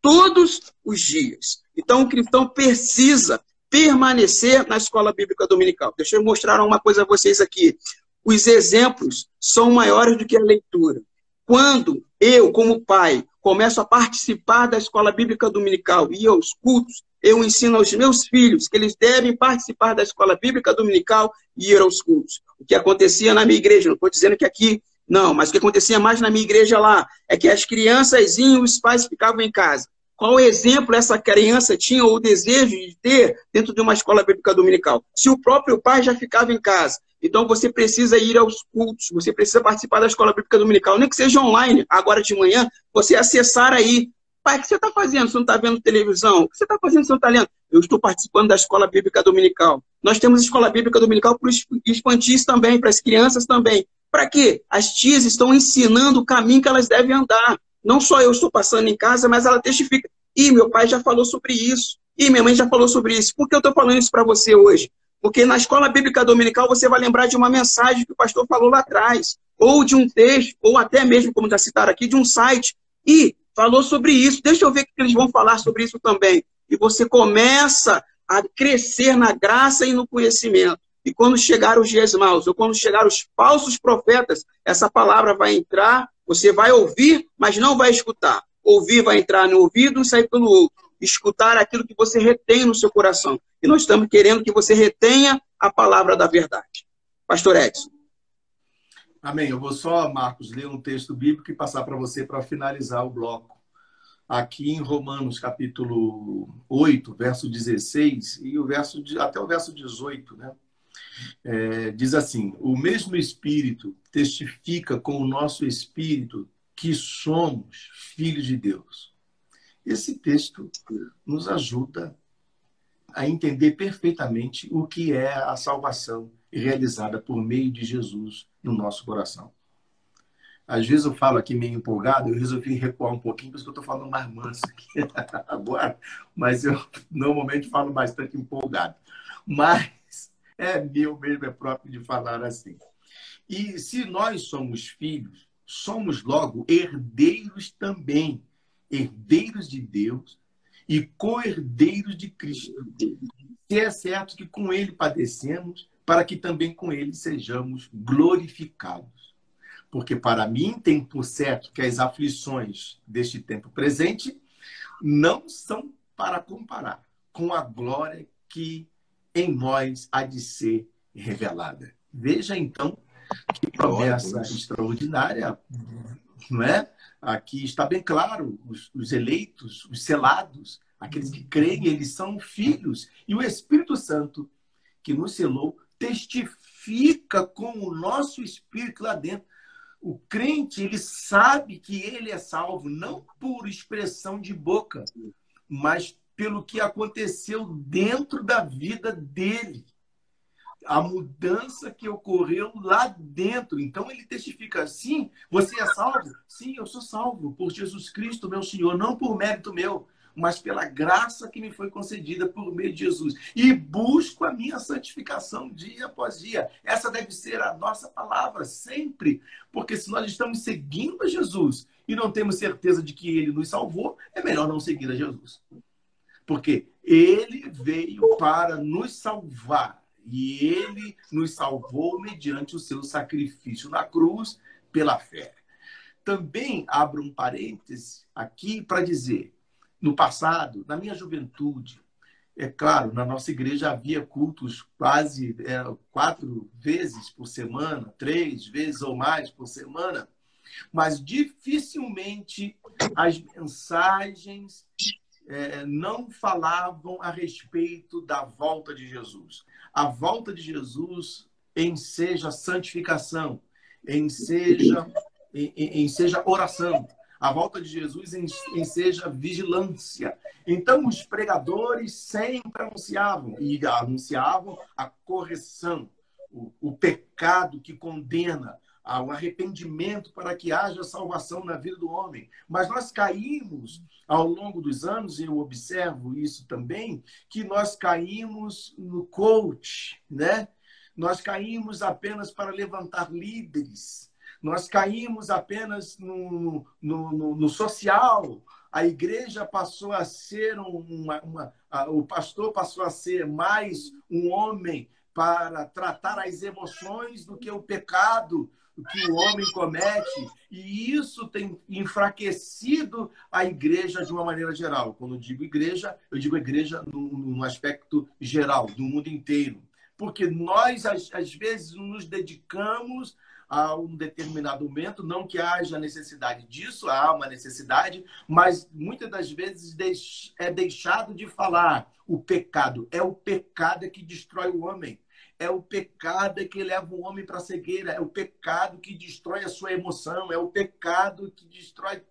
todos os dias. Então, o cristão precisa permanecer na escola bíblica dominical. Deixa eu mostrar uma coisa a vocês aqui. Os exemplos são maiores do que a leitura. Quando eu, como pai, começo a participar da escola bíblica dominical e aos cultos, eu ensino aos meus filhos que eles devem participar da escola bíblica dominical e ir aos cultos. O que acontecia na minha igreja, não estou dizendo que aqui não, mas o que acontecia mais na minha igreja lá é que as crianças e os pais ficavam em casa. Qual exemplo essa criança tinha ou desejo de ter dentro de uma escola bíblica dominical? Se o próprio pai já ficava em casa. Então você precisa ir aos cultos, você precisa participar da escola bíblica dominical, nem que seja online, agora de manhã, você acessar aí. Pai, o que você está fazendo? Você não está vendo televisão? O que você está fazendo? Você não está lendo? Eu estou participando da escola bíblica dominical. Nós temos escola bíblica dominical para os infantis também, para as crianças também. Para quê? As tias estão ensinando o caminho que elas devem andar. Não só eu estou passando em casa, mas ela testifica. E meu pai já falou sobre isso. E minha mãe já falou sobre isso. Por que eu estou falando isso para você hoje? Porque na escola bíblica dominical você vai lembrar de uma mensagem que o pastor falou lá atrás, ou de um texto, ou até mesmo, como está citado aqui, de um site. E falou sobre isso. Deixa eu ver o que eles vão falar sobre isso também. E você começa a crescer na graça e no conhecimento. E quando chegar os dias maus, ou quando chegar os falsos profetas, essa palavra vai entrar você vai ouvir, mas não vai escutar. Ouvir vai entrar no ouvido e sair pelo outro. Escutar aquilo que você retém no seu coração. E nós estamos querendo que você retenha a palavra da verdade. Pastor Edson. Amém. Eu vou só, Marcos, ler um texto bíblico e passar para você para finalizar o bloco. aqui em Romanos capítulo 8, verso 16 e o verso até o verso 18, né? É, diz assim: o mesmo Espírito testifica com o nosso espírito que somos filhos de Deus. Esse texto nos ajuda a entender perfeitamente o que é a salvação realizada por meio de Jesus no nosso coração. Às vezes eu falo aqui meio empolgado, eu resolvi recuar um pouquinho, por isso que eu estou falando mais manso aqui agora, mas eu normalmente falo bastante empolgado. Mas é meu mesmo, é próprio de falar assim. E se nós somos filhos, somos logo herdeiros também, herdeiros de Deus e co-herdeiros de Cristo. Se é certo que com ele padecemos, para que também com ele sejamos glorificados. Porque para mim tem por certo que as aflições deste tempo presente não são para comparar com a glória que em nós há de ser revelada. Veja então que promessa extraordinária, não é? Aqui está bem claro, os, os eleitos, os selados, aqueles que creem, eles são filhos. E o Espírito Santo, que nos selou, testifica com o nosso espírito lá dentro. O crente, ele sabe que ele é salvo, não por expressão de boca, mas pelo que aconteceu dentro da vida dele. A mudança que ocorreu lá dentro. Então ele testifica assim: você é salvo? Sim, eu sou salvo por Jesus Cristo, meu Senhor, não por mérito meu, mas pela graça que me foi concedida por meio de Jesus. E busco a minha santificação dia após dia. Essa deve ser a nossa palavra sempre, porque se nós estamos seguindo a Jesus e não temos certeza de que ele nos salvou, é melhor não seguir a Jesus. Porque ele veio para nos salvar e ele nos salvou mediante o seu sacrifício na cruz pela fé. Também abro um parêntese aqui para dizer: no passado, na minha juventude, é claro, na nossa igreja havia cultos quase é, quatro vezes por semana, três vezes ou mais por semana, mas dificilmente as mensagens é, não falavam a respeito da volta de Jesus. A volta de Jesus em seja santificação, em seja, em, em seja oração. A volta de Jesus em, em seja vigilância. Então, os pregadores sempre anunciavam, e anunciavam a correção, o, o pecado que condena, ao arrependimento para que haja salvação na vida do homem. Mas nós caímos ao longo dos anos, e eu observo isso também, que nós caímos no coach, né? Nós caímos apenas para levantar líderes. Nós caímos apenas no, no, no, no social. A igreja passou a ser uma, uma a, o pastor passou a ser mais um homem para tratar as emoções do que o pecado, que o homem comete, e isso tem enfraquecido a igreja de uma maneira geral. Quando eu digo igreja, eu digo igreja no, aspecto geral, do mundo inteiro. Porque nós, às, às vezes, nos dedicamos a um determinado momento, não que haja necessidade disso, há uma necessidade, mas muitas das vezes é deixado de falar o pecado. É o pecado que destrói o homem. É o pecado que leva o homem para a cegueira. É o pecado que destrói a sua emoção. É o pecado que destrói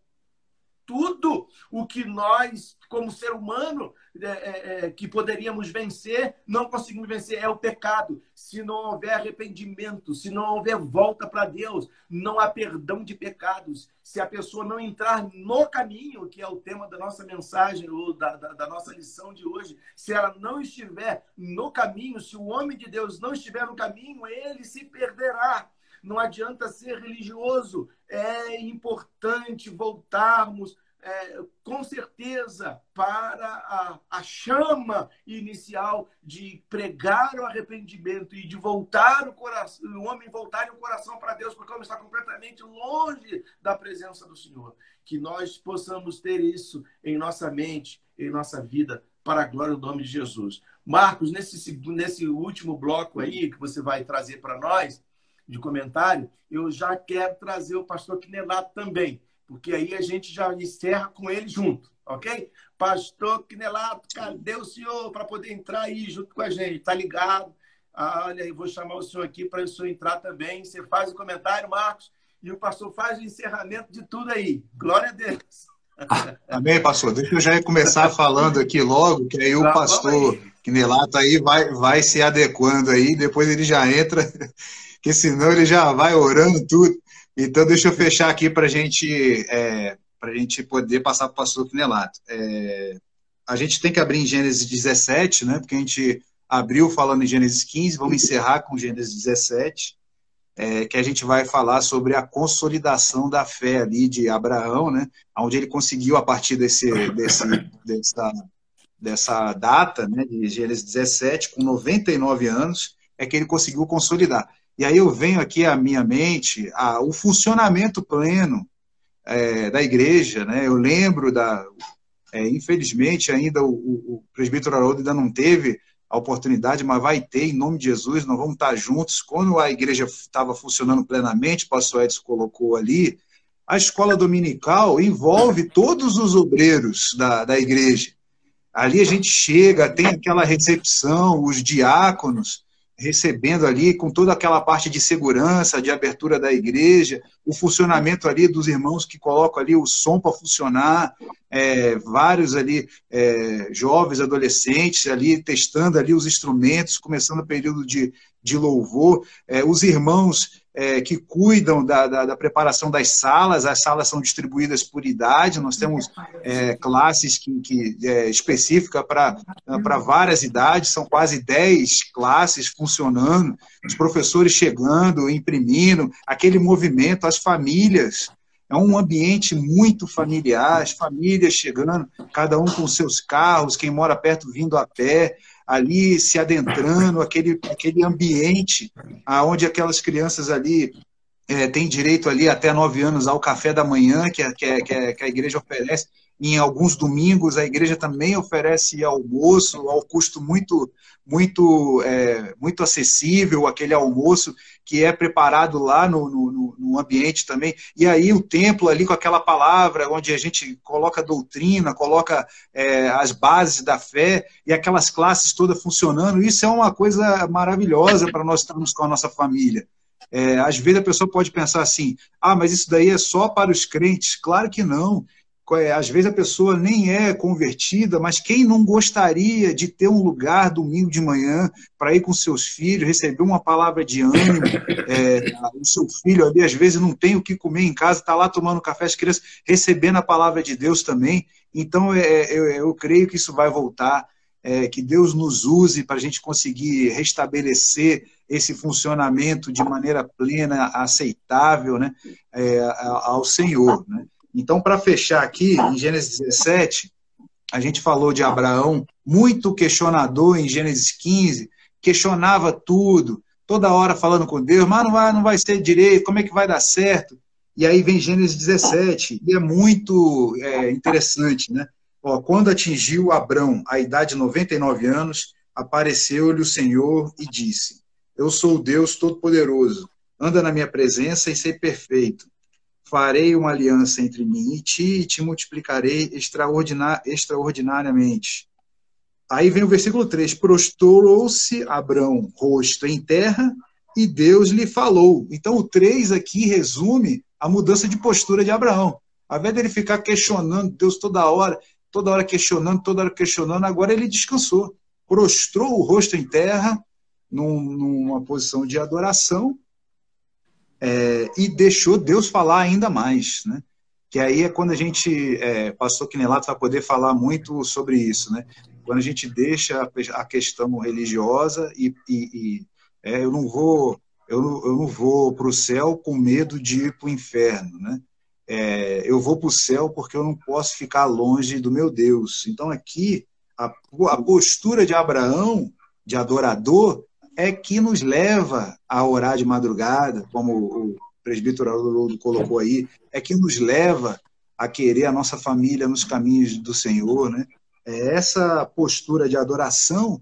tudo o que nós, como ser humano, é, é, é, que poderíamos vencer, não conseguimos vencer, é o pecado. Se não houver arrependimento, se não houver volta para Deus, não há perdão de pecados. Se a pessoa não entrar no caminho, que é o tema da nossa mensagem, ou da, da, da nossa lição de hoje, se ela não estiver no caminho, se o homem de Deus não estiver no caminho, ele se perderá. Não adianta ser religioso, é importante voltarmos é, com certeza para a, a chama inicial de pregar o arrependimento e de voltar o coração, o homem voltar o coração para Deus, porque o homem está completamente longe da presença do Senhor. Que nós possamos ter isso em nossa mente, em nossa vida, para a glória do nome de Jesus. Marcos, nesse, nesse último bloco aí que você vai trazer para nós, de comentário, eu já quero trazer o pastor Quinelato também porque aí a gente já encerra com ele junto, ok? Pastor Quinelato, cadê o senhor para poder entrar aí junto com a gente? Tá ligado? Ah, olha aí, vou chamar o senhor aqui para o senhor entrar também. Você faz o comentário, Marcos, e o pastor faz o encerramento de tudo aí. Glória a Deus. Amém, pastor. Deixa eu já começar falando aqui logo, que aí o tá, pastor Quinelato aí vai, vai se adequando aí, depois ele já entra, que senão ele já vai orando tudo. Então, deixa eu fechar aqui para gente, é, a gente poder passar para o pastor Quinelato. É, a gente tem que abrir em Gênesis 17, né? Porque a gente abriu falando em Gênesis 15, vamos encerrar com Gênesis 17 é, que a gente vai falar sobre a consolidação da fé ali de Abraão, né? Onde ele conseguiu, a partir desse, desse, dessa, dessa data, né, de Gênesis 17, com 99 anos, é que ele conseguiu consolidar. E aí eu venho aqui à minha mente a, o funcionamento pleno é, da igreja, né? Eu lembro da, é, infelizmente ainda o, o, presbítero Haroldo ainda não teve a oportunidade, mas vai ter, em nome de Jesus, nós vamos estar juntos. Quando a igreja estava funcionando plenamente, o pastor Edson colocou ali, a escola dominical envolve todos os obreiros da, da igreja. Ali a gente chega, tem aquela recepção, os diáconos, recebendo ali com toda aquela parte de segurança, de abertura da igreja, o funcionamento ali dos irmãos que colocam ali o som para funcionar, é, vários ali é, jovens, adolescentes ali testando ali os instrumentos, começando o período de, de louvor, é, os irmãos é, que cuidam da, da, da, preparação das salas, as salas são distribuídas por idade, nós temos é, classes que, que é, específicas para várias idades, são quase 10 classes funcionando, os professores chegando, imprimindo, aquele movimento, as famílias, é um ambiente muito familiar, as famílias chegando, cada um com seus carros, quem mora perto vindo a pé, ali se adentrando, aquele, aquele ambiente onde aquelas crianças ali é, têm direito ali até nove anos ao café da manhã que, que, que, que a igreja oferece. Em alguns domingos, a igreja também oferece almoço ao custo muito, muito, é, muito acessível, aquele almoço que é preparado lá no, no, no, ambiente também. E aí o templo ali com aquela palavra, onde a gente coloca doutrina, coloca é, as bases da fé e aquelas classes todas funcionando, isso é uma coisa maravilhosa para nós estarmos com a nossa família. É, às vezes a pessoa pode pensar assim, ah, mas isso daí é só para os crentes. Claro que não. É, às vezes a pessoa nem é convertida, mas quem não gostaria de ter um lugar domingo de manhã para ir com seus filhos, receber uma palavra de ânimo? É, o seu filho ali, às vezes, não tem o que comer em casa, está lá tomando café, as crianças recebendo a palavra de Deus também. Então, é, é eu, eu creio que isso vai voltar, é, que Deus nos use para a gente conseguir restabelecer esse funcionamento de maneira plena, aceitável né, é, ao Senhor. Né? Então, para fechar aqui, em Gênesis 17, a gente falou de Abraão, muito questionador em Gênesis 15, questionava tudo, toda hora falando com Deus, mas não vai, não vai ser direito, como é que vai dar certo? E aí vem Gênesis 17, e é muito é, interessante, né? Ó, quando atingiu Abrão a idade de 99 anos, apareceu-lhe o Senhor e disse: Eu sou o Deus Todo-Poderoso, anda na minha presença e sei perfeito farei uma aliança entre mim e ti e te multiplicarei extraordinariamente. Aí vem o versículo 3: Prostrou-se Abrão rosto em terra e Deus lhe falou. Então o 3 aqui resume a mudança de postura de Abraão. Ao invés dele ficar questionando Deus toda hora, toda hora questionando, toda hora questionando, agora ele descansou. Prostrou o rosto em terra, num, numa posição de adoração, é, e deixou Deus falar ainda mais, né? Que aí é quando a gente, é, pastor Quinelato vai poder falar muito sobre isso, né? Quando a gente deixa a questão religiosa e, e, e é, eu não vou eu eu não vou para o céu com medo de ir para o inferno, né? É, eu vou para o céu porque eu não posso ficar longe do meu Deus. Então aqui a, a postura de Abraão, de adorador, é que nos leva a orar de madrugada, como o presbítero Haroldo colocou aí, é que nos leva a querer a nossa família nos caminhos do Senhor, né? É essa postura de adoração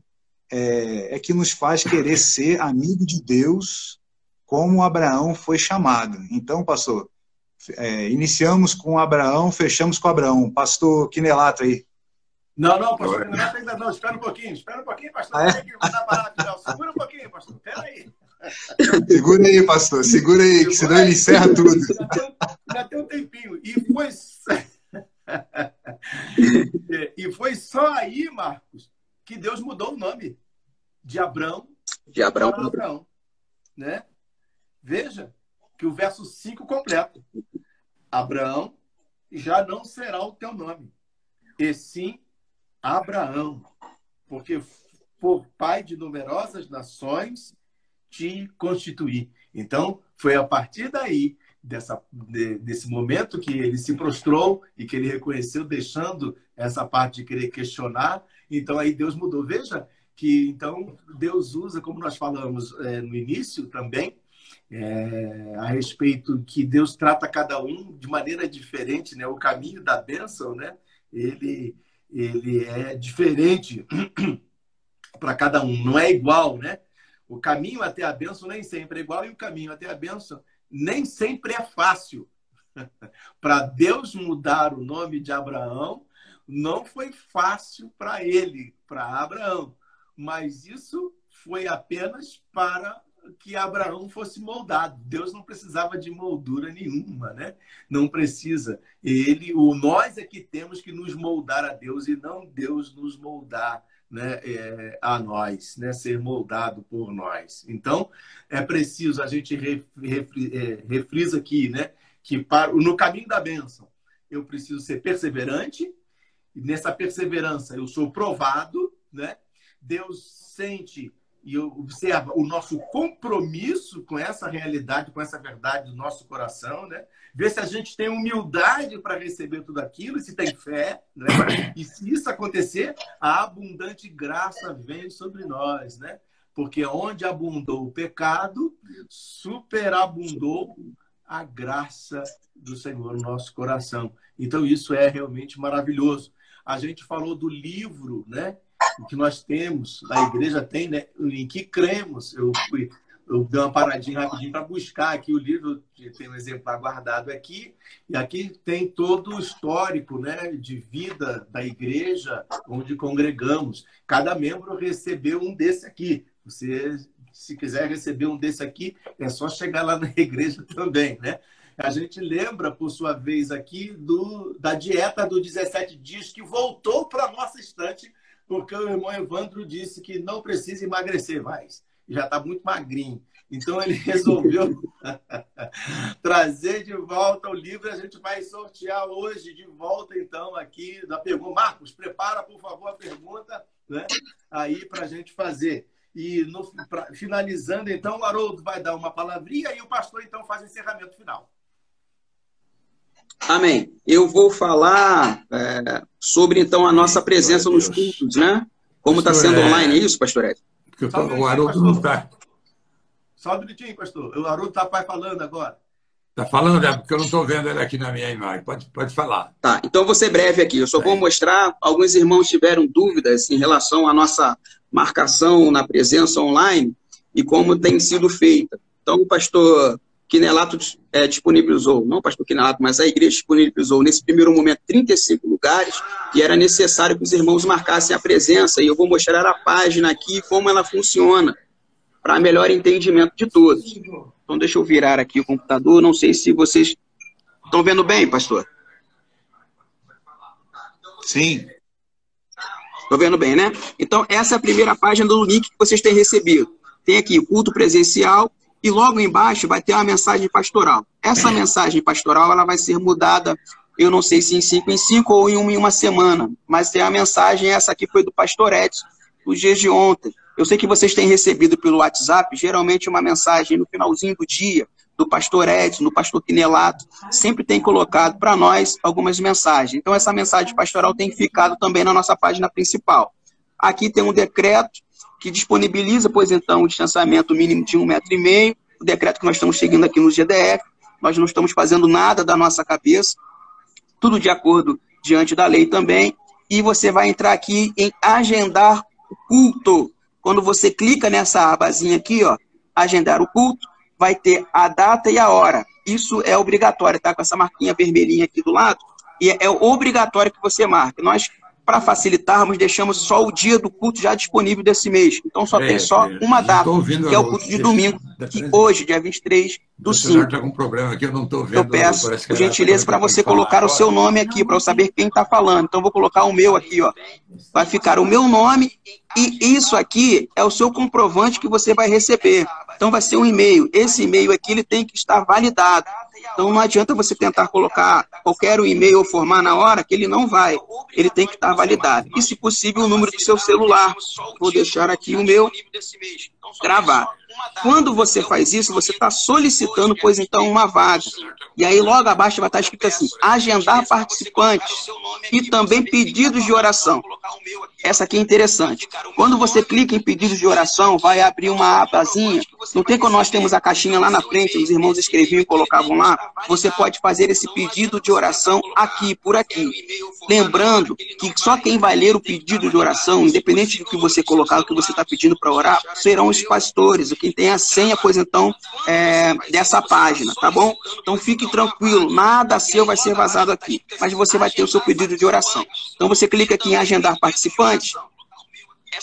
é, é que nos faz querer ser amigo de Deus, como Abraão foi chamado. Então, pastor, é, iniciamos com Abraão, fechamos com Abraão. Pastor Quinelato aí. Não, não, pastor Quinelato ainda não. Espera um pouquinho, espera um pouquinho, pastor. Ah, é? Tem que mandar parar final. Segura um pouquinho, pastor. Espera aí. Segura aí, pastor. Segura aí, que senão ele encerra tudo. Ainda tem um tempinho. E foi... e foi só aí, Marcos, que Deus mudou o nome de Abraão de Abraão para Abraão. Né? Veja que o verso 5 completa. Abraão já não será o teu nome, e sim Abraão, porque por pai de numerosas nações te constituí. Então, foi a partir daí, dessa, de, desse momento que ele se prostrou e que ele reconheceu, deixando essa parte de querer questionar. Então, aí Deus mudou. Veja que, então, Deus usa, como nós falamos é, no início também, é, a respeito que Deus trata cada um de maneira diferente, né? O caminho da bênção, né? Ele, ele é diferente para cada um, não é igual, né? O caminho até a bênção nem sempre é igual e o caminho até a bênção nem sempre é fácil. para Deus mudar o nome de Abraão, não foi fácil para ele, para Abraão, mas isso foi apenas para que Abraão fosse moldado. Deus não precisava de moldura nenhuma, né? Não precisa. Ele, o nós é que temos que nos moldar a Deus e não Deus nos moldar. Né, é, a nós, né, ser moldado por nós. Então, é preciso, a gente é, refrisa aqui, né, que para, no caminho da bênção, eu preciso ser perseverante, e nessa perseverança eu sou provado, né? Deus sente e observa o nosso compromisso com essa realidade, com essa verdade do nosso coração, né? Ver se a gente tem humildade para receber tudo aquilo, se tem fé, né? E se isso acontecer, a abundante graça vem sobre nós, né? Porque onde abundou o pecado, superabundou a graça do Senhor no nosso coração. Então isso é realmente maravilhoso. A gente falou do livro, né? O que nós temos, a igreja tem, né, em que cremos. Eu fui, eu dei uma paradinha rapidinho para buscar aqui o livro, tem um exemplar guardado aqui, e aqui tem todo o histórico né, de vida da igreja onde congregamos. Cada membro recebeu um desse aqui. Você, se quiser receber um desse aqui, é só chegar lá na igreja também, né? A gente lembra, por sua vez, aqui do, da dieta dos 17 dias que voltou para a nossa estante porque o irmão Evandro disse que não precisa emagrecer mais. Já está muito magrinho. Então ele resolveu trazer de volta o livro. A gente vai sortear hoje de volta, então, aqui da pergunta. Marcos, prepara, por favor, a pergunta né? aí para a gente fazer. E no, pra, finalizando, então, o Haroldo vai dar uma palavrinha e o pastor, então, faz o encerramento final. Amém. Eu vou falar é, sobre, então, a nossa presença nos cultos, né? Como está sendo é... online, é isso, pastor Ed? Porque o Haroldo não está. Só um minutinho, pastor. O Haroldo está falando agora. Está falando, é porque eu não estou vendo ele aqui na minha imagem. Pode, pode falar. Tá, então vou ser breve aqui. Eu só vou mostrar. Alguns irmãos tiveram dúvidas em relação à nossa marcação na presença online e como tem sido feita. Então, o pastor Quinelato é, disponibilizou, não o pastor Quinelato, mas a igreja disponibilizou nesse primeiro momento 35 lugares e era necessário que os irmãos marcassem a presença. E eu vou mostrar a página aqui como ela funciona para melhor entendimento de todos. Então deixa eu virar aqui o computador. Não sei se vocês estão vendo bem, pastor. Sim. Estou vendo bem, né? Então essa é a primeira página do link que vocês têm recebido. Tem aqui culto presencial, e logo embaixo vai ter uma mensagem pastoral. Essa mensagem pastoral ela vai ser mudada, eu não sei se em cinco em cinco ou em uma em uma semana, mas tem a mensagem, essa aqui foi do pastor Edson, os dias de ontem. Eu sei que vocês têm recebido pelo WhatsApp, geralmente uma mensagem no finalzinho do dia, do pastor Edson, do pastor Quinelato, sempre tem colocado para nós algumas mensagens. Então, essa mensagem pastoral tem ficado também na nossa página principal. Aqui tem um decreto que disponibiliza, pois então, o distanciamento mínimo de um metro e meio, o decreto que nós estamos seguindo aqui no GDF, nós não estamos fazendo nada da nossa cabeça, tudo de acordo diante da lei também, e você vai entrar aqui em agendar o culto. Quando você clica nessa abazinha aqui, ó, agendar o culto, vai ter a data e a hora. isso é obrigatório, tá? Com essa marquinha vermelhinha aqui do lado, e é, obrigatório que você marque. Nós para facilitarmos, deixamos só o dia do culto já disponível desse mês. Então só é, tem só é, uma data, que é o culto de domingo, que hoje, dia 23 do 5. está com problema aqui, eu não estou vendo. Eu peço, por gentileza, para você colocar agora. o seu nome aqui, para eu saber quem está falando. Então vou colocar o meu aqui, ó. Vai ficar o meu nome e isso aqui é o seu comprovante que você vai receber. Então vai ser um e-mail. Esse e-mail aqui ele tem que estar validado. Então não adianta você tentar colocar qualquer e-mail ou formar na hora, que ele não vai. Ele tem que estar validado. E, se possível, o número do seu celular. Vou deixar aqui o meu gravar. Quando você faz isso, você está solicitando, pois então, uma vaga. E aí logo abaixo vai estar escrito assim, agendar participantes e também pedidos de oração. Essa aqui é interessante. Quando você clica em pedidos de oração, vai abrir uma abazinha. Não tem quando nós temos a caixinha lá na frente, os irmãos escreviam e colocavam lá? Você pode fazer esse pedido de oração aqui, por aqui. Lembrando que só quem vai ler o pedido de oração, independente do que você colocar, o que você está pedindo para orar, serão os pastores, quem tem a senha, pois então, é, dessa página, tá bom? Então fique tranquilo, nada seu vai ser vazado aqui, mas você vai ter o seu pedido de oração. Então você clica aqui em agendar participantes,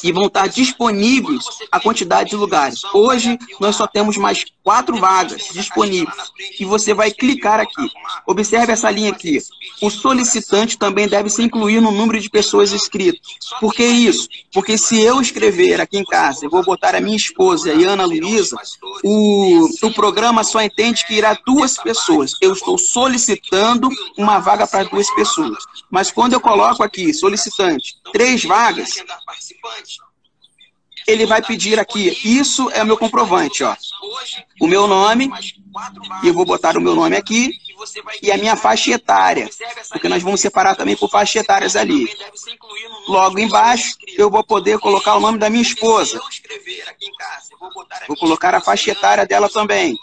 e vão estar disponíveis a quantidade de lugares. Hoje, nós só temos mais quatro vagas disponíveis. E você vai clicar aqui. Observe essa linha aqui. O solicitante também deve se incluir no número de pessoas inscritas. Por que isso? Porque se eu escrever aqui em casa, eu vou botar a minha esposa a Ana Luísa, o, o programa só entende que irá duas pessoas. Eu estou solicitando uma vaga para duas pessoas. Mas quando eu coloco aqui, solicitante, três vagas, ele vai pedir aqui, isso é o meu comprovante, ó. O meu nome, e eu vou botar o meu nome aqui, e a minha faixa etária, porque nós vamos separar também por faixas etárias ali. Logo embaixo, eu vou poder colocar o nome da minha esposa. Vou colocar a faixa etária dela também.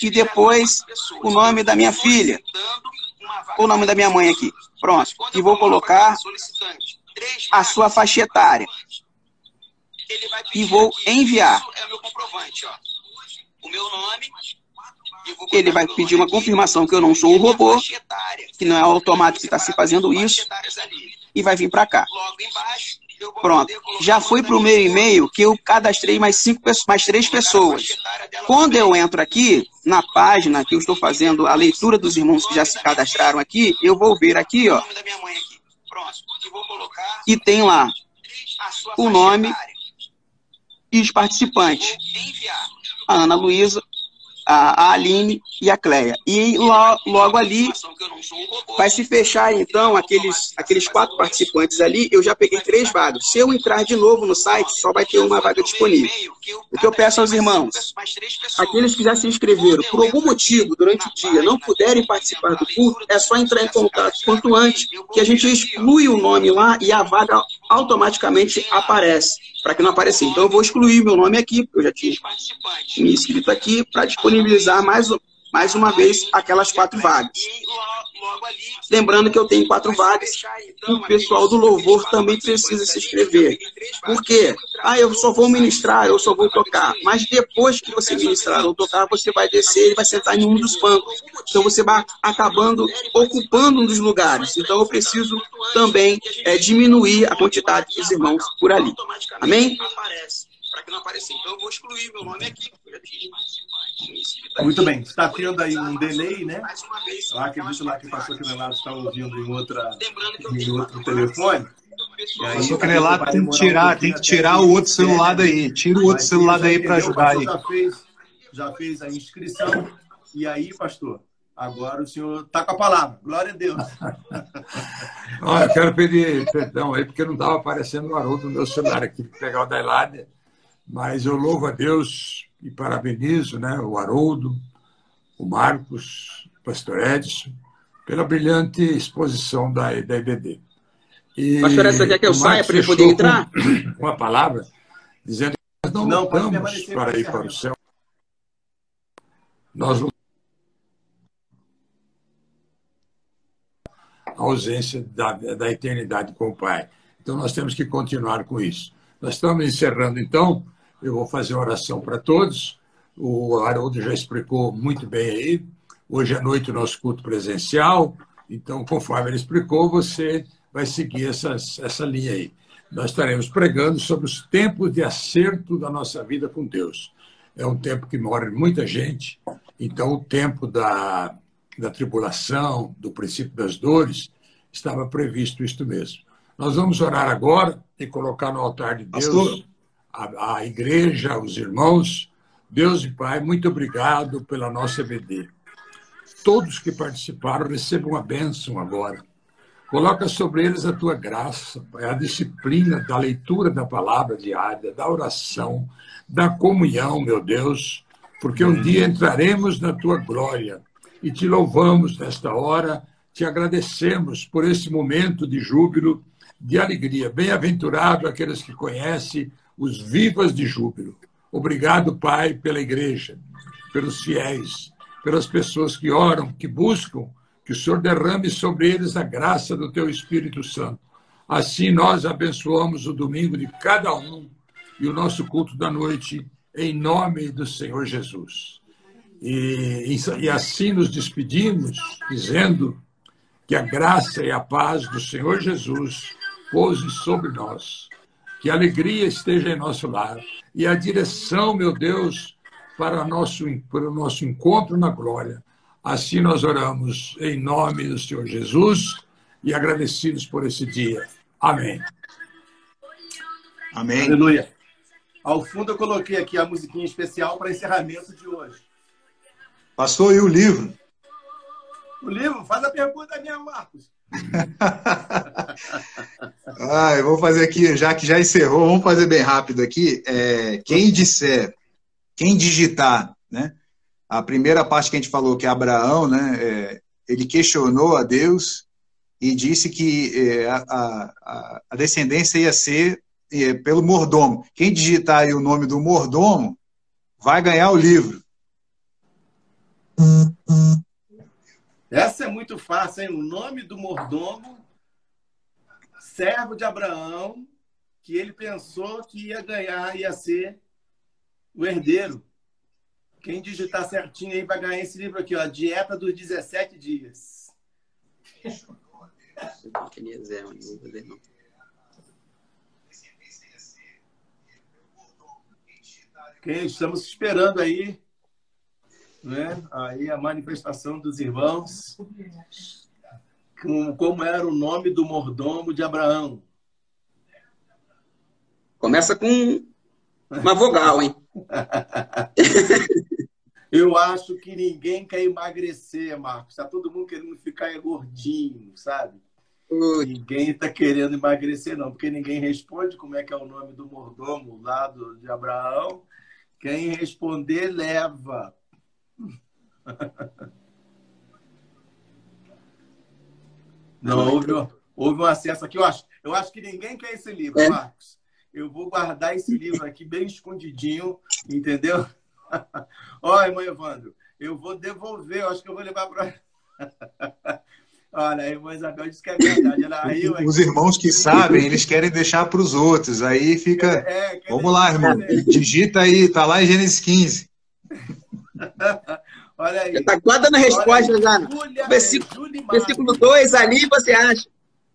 E depois, o nome da minha filha. O nome da minha mãe aqui. Pronto. E vou colocar a sua faixa etária. E vou enviar. Ele vai pedir uma confirmação que eu não sou um robô, que não é automático que está se fazendo isso, e vai vir para cá. Pronto. Já foi para o meu e-mail que eu cadastrei mais, cinco, mais três pessoas. Quando eu entro aqui, na página que eu estou fazendo a leitura dos irmãos que já se cadastraram aqui, eu vou ver aqui, ó, e tem lá o nome e os participantes. A Ana Luísa, a, Aline e a Cleia. E lo, logo ali vai se fechar, então, aqueles, aqueles quatro participantes ali, eu já peguei três vagas. Se eu entrar de novo no site, só vai ter uma vaga disponível. O que eu peço aos irmãos, aqueles que já se inscreveram, por algum motivo, durante o dia, não puderem participar do curso, é só entrar em contato quanto antes, que a gente exclui o nome lá e a vaga automaticamente aparece, para que não apareça. Então, eu vou excluir meu nome aqui, porque eu já tinha me inscrito aqui, para disponibilizar mais, mais uma vez aquelas quatro vagas. Lembrando que eu tenho quatro vagas, o pessoal do louvor também precisa se inscrever. Por quê? Ah, eu só vou ministrar, eu só vou tocar. Mas depois que você ministrar ou tocar, você vai descer e vai sentar em um dos bancos. Então você vai acabando ocupando um dos lugares. Então eu preciso também é, diminuir a quantidade dos irmãos por ali. Amém? Para que não apareça. Então eu vou excluir meu nome aqui, porque eu tinha muito bem, está tendo aí um delay, né? Eu acredito lá que o pastor Quinelato está ouvindo em, outra, em outro telefone. O pastor Quinelato tem que tirar, tem que tirar o outro celular daí. Tira o outro celular daí para ajudar aí. Já fez, já fez a inscrição. E aí, pastor, agora o senhor está com a palavra. Glória a Deus. eu quero pedir perdão aí, porque não estava aparecendo o Haroldo no meu celular aqui pegar o da Mas eu louvo a Deus e parabenizo né, o Haroldo, o Marcos, o Pastor Edson, pela brilhante exposição da, da IBD. E Pastor Edson, quer que eu saia para ele poder entrar? Com uma palavra, dizendo que nós não, não lutamos para ir para o céu. Nós lutamos a ausência da, da eternidade com o Pai. Então, nós temos que continuar com isso. Nós estamos encerrando, então, eu vou fazer oração para todos, o Haroldo já explicou muito bem aí. Hoje à noite o nosso culto presencial, então, conforme ele explicou, você vai seguir essas, essa linha aí. Nós estaremos pregando sobre os tempos de acerto da nossa vida com Deus. É um tempo que morre muita gente, então o tempo da, da tribulação, do princípio das dores, estava previsto isto mesmo. Nós vamos orar agora e colocar no altar de Deus a, a igreja, os irmãos. Deus e Pai, muito obrigado pela nossa EBD. Todos que participaram recebam a bênção agora. Coloca sobre eles a tua graça, Pai, a disciplina da leitura da palavra diária, da oração, da comunhão, meu Deus, porque um dia entraremos na tua glória e te louvamos nesta hora, te agradecemos por esse momento de júbilo, de alegria. Bem-aventurado aqueles que conhecem os vivas de júbilo. Obrigado, Pai, pela igreja, pelos fiéis, pelas pessoas que oram, que buscam, que o Senhor derrame sobre eles a graça do teu Espírito Santo. Assim nós abençoamos o domingo de cada um e o nosso culto da noite, em nome do Senhor Jesus. E, e assim nos despedimos, dizendo que a graça e a paz do Senhor Jesus pouse sobre nós que a alegria esteja em nosso lar e a direção, meu Deus, para, nosso, para o nosso encontro na glória. Assim nós oramos em nome do Senhor Jesus e agradecidos por esse dia. Amém. Amém. Aleluia. Ao fundo eu coloquei aqui a musiquinha especial para encerramento de hoje. Passou aí o livro. O livro? Faz a pergunta minha, Marcos. Ah, eu vou fazer aqui, já que já encerrou, vamos fazer bem rápido aqui. É, quem disser, quem digitar, né? A primeira parte que a gente falou, que é Abraão, né? É, ele questionou a Deus e disse que é, a, a, a, descendência ia ser é, pelo mordomo. Quem digitar o nome do mordomo vai ganhar o livro. Essa é muito fácil, hein? O nome do mordomo, servo de Abraão, que ele pensou que ia ganhar, ia ser o herdeiro. Quem digitar certinho aí vai ganhar esse livro aqui, ó, Dieta dos 17 Dias. Quem estamos esperando aí né? aí a manifestação dos irmãos, com, como era o nome do mordomo de Abraão. Começa com uma vogal, hein? Eu acho que ninguém quer emagrecer, Marcos. Está todo mundo querendo ficar gordinho, sabe? Ui. Ninguém está querendo emagrecer, não, porque ninguém responde como é que é o nome do mordomo lá do, de Abraão. Quem responder, leva. Não, houve, houve um acesso aqui. Eu acho, eu acho que ninguém quer esse livro, é. Marcos. Eu vou guardar esse livro aqui bem escondidinho, entendeu? Olha, irmão Evandro, eu vou devolver, eu acho que eu vou levar para. Olha, a irmã Isabel disse que é verdade. Ela riu, Os irmãos que sabem, eles querem deixar para os outros. Aí fica. É, é, Vamos lá, irmão. Digita aí, tá lá em Gênesis 15. Olha aí. Está quase dando a resposta já. Júlia, versículo, é, versículo 2 ali, você acha?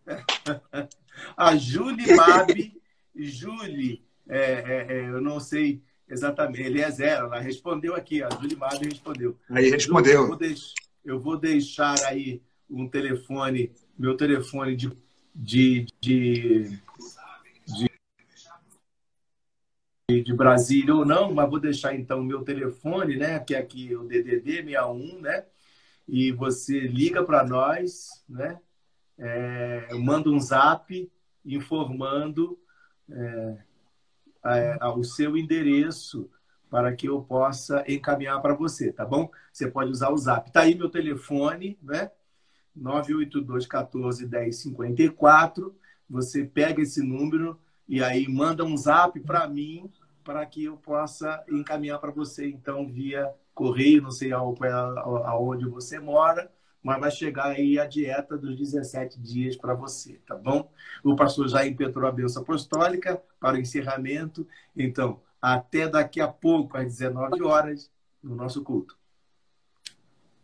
a Julie Mab, Julie, é, é, é, eu não sei exatamente, ele é zero, ela respondeu aqui, a Julie Mab respondeu. Aí respondeu. Eu vou, deix, eu vou deixar aí um telefone, meu telefone de, de, de de Brasília ou não, mas vou deixar então o meu telefone, né, que é aqui o DDD 61, né? E você liga para nós, né? É, manda um zap informando é, a, a, o seu endereço para que eu possa encaminhar para você, tá bom? Você pode usar o zap. Tá aí meu telefone, né? 982 14 10 54. Você pega esse número e aí manda um zap para mim para que eu possa encaminhar para você, então, via correio, não sei aonde você mora, mas vai chegar aí a dieta dos 17 dias para você, tá bom? O pastor já impetrou a bênção apostólica para o encerramento. Então, até daqui a pouco, às 19 horas, no nosso culto.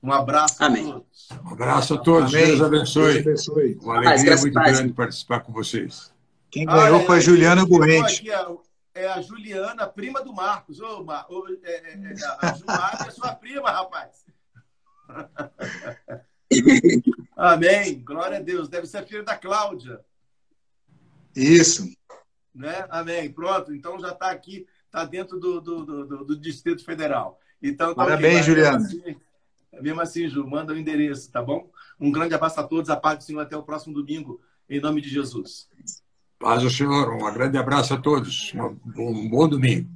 Um abraço Amém. a todos. Um abraço a todos. Amém. Deus abençoe. Deus abençoe. Uma Paz, alegria e muito paz. grande participar com vocês. Quem ganhou Ah, foi a é, Juliana Buente. aqui é a Juliana, prima do Marcos. Ô, Mar... ô, é, é, é, a Gilmar é sua prima, rapaz. Amém. Glória a Deus. Deve ser filha da Cláudia. Isso. Né? Amém. Pronto. Então já está aqui, está dentro do, do, do, do- Distrito Federal. Então, tá Parabéns. Juliana. Mesmo assim, mesmo assim, Ju, manda o endereço, tá bom? Um grande abraço a todos. A paz do Senhor até o próximo domingo, em nome de Jesus. Paz ao Senhor. Um grande abraço a todos. Um bom domingo.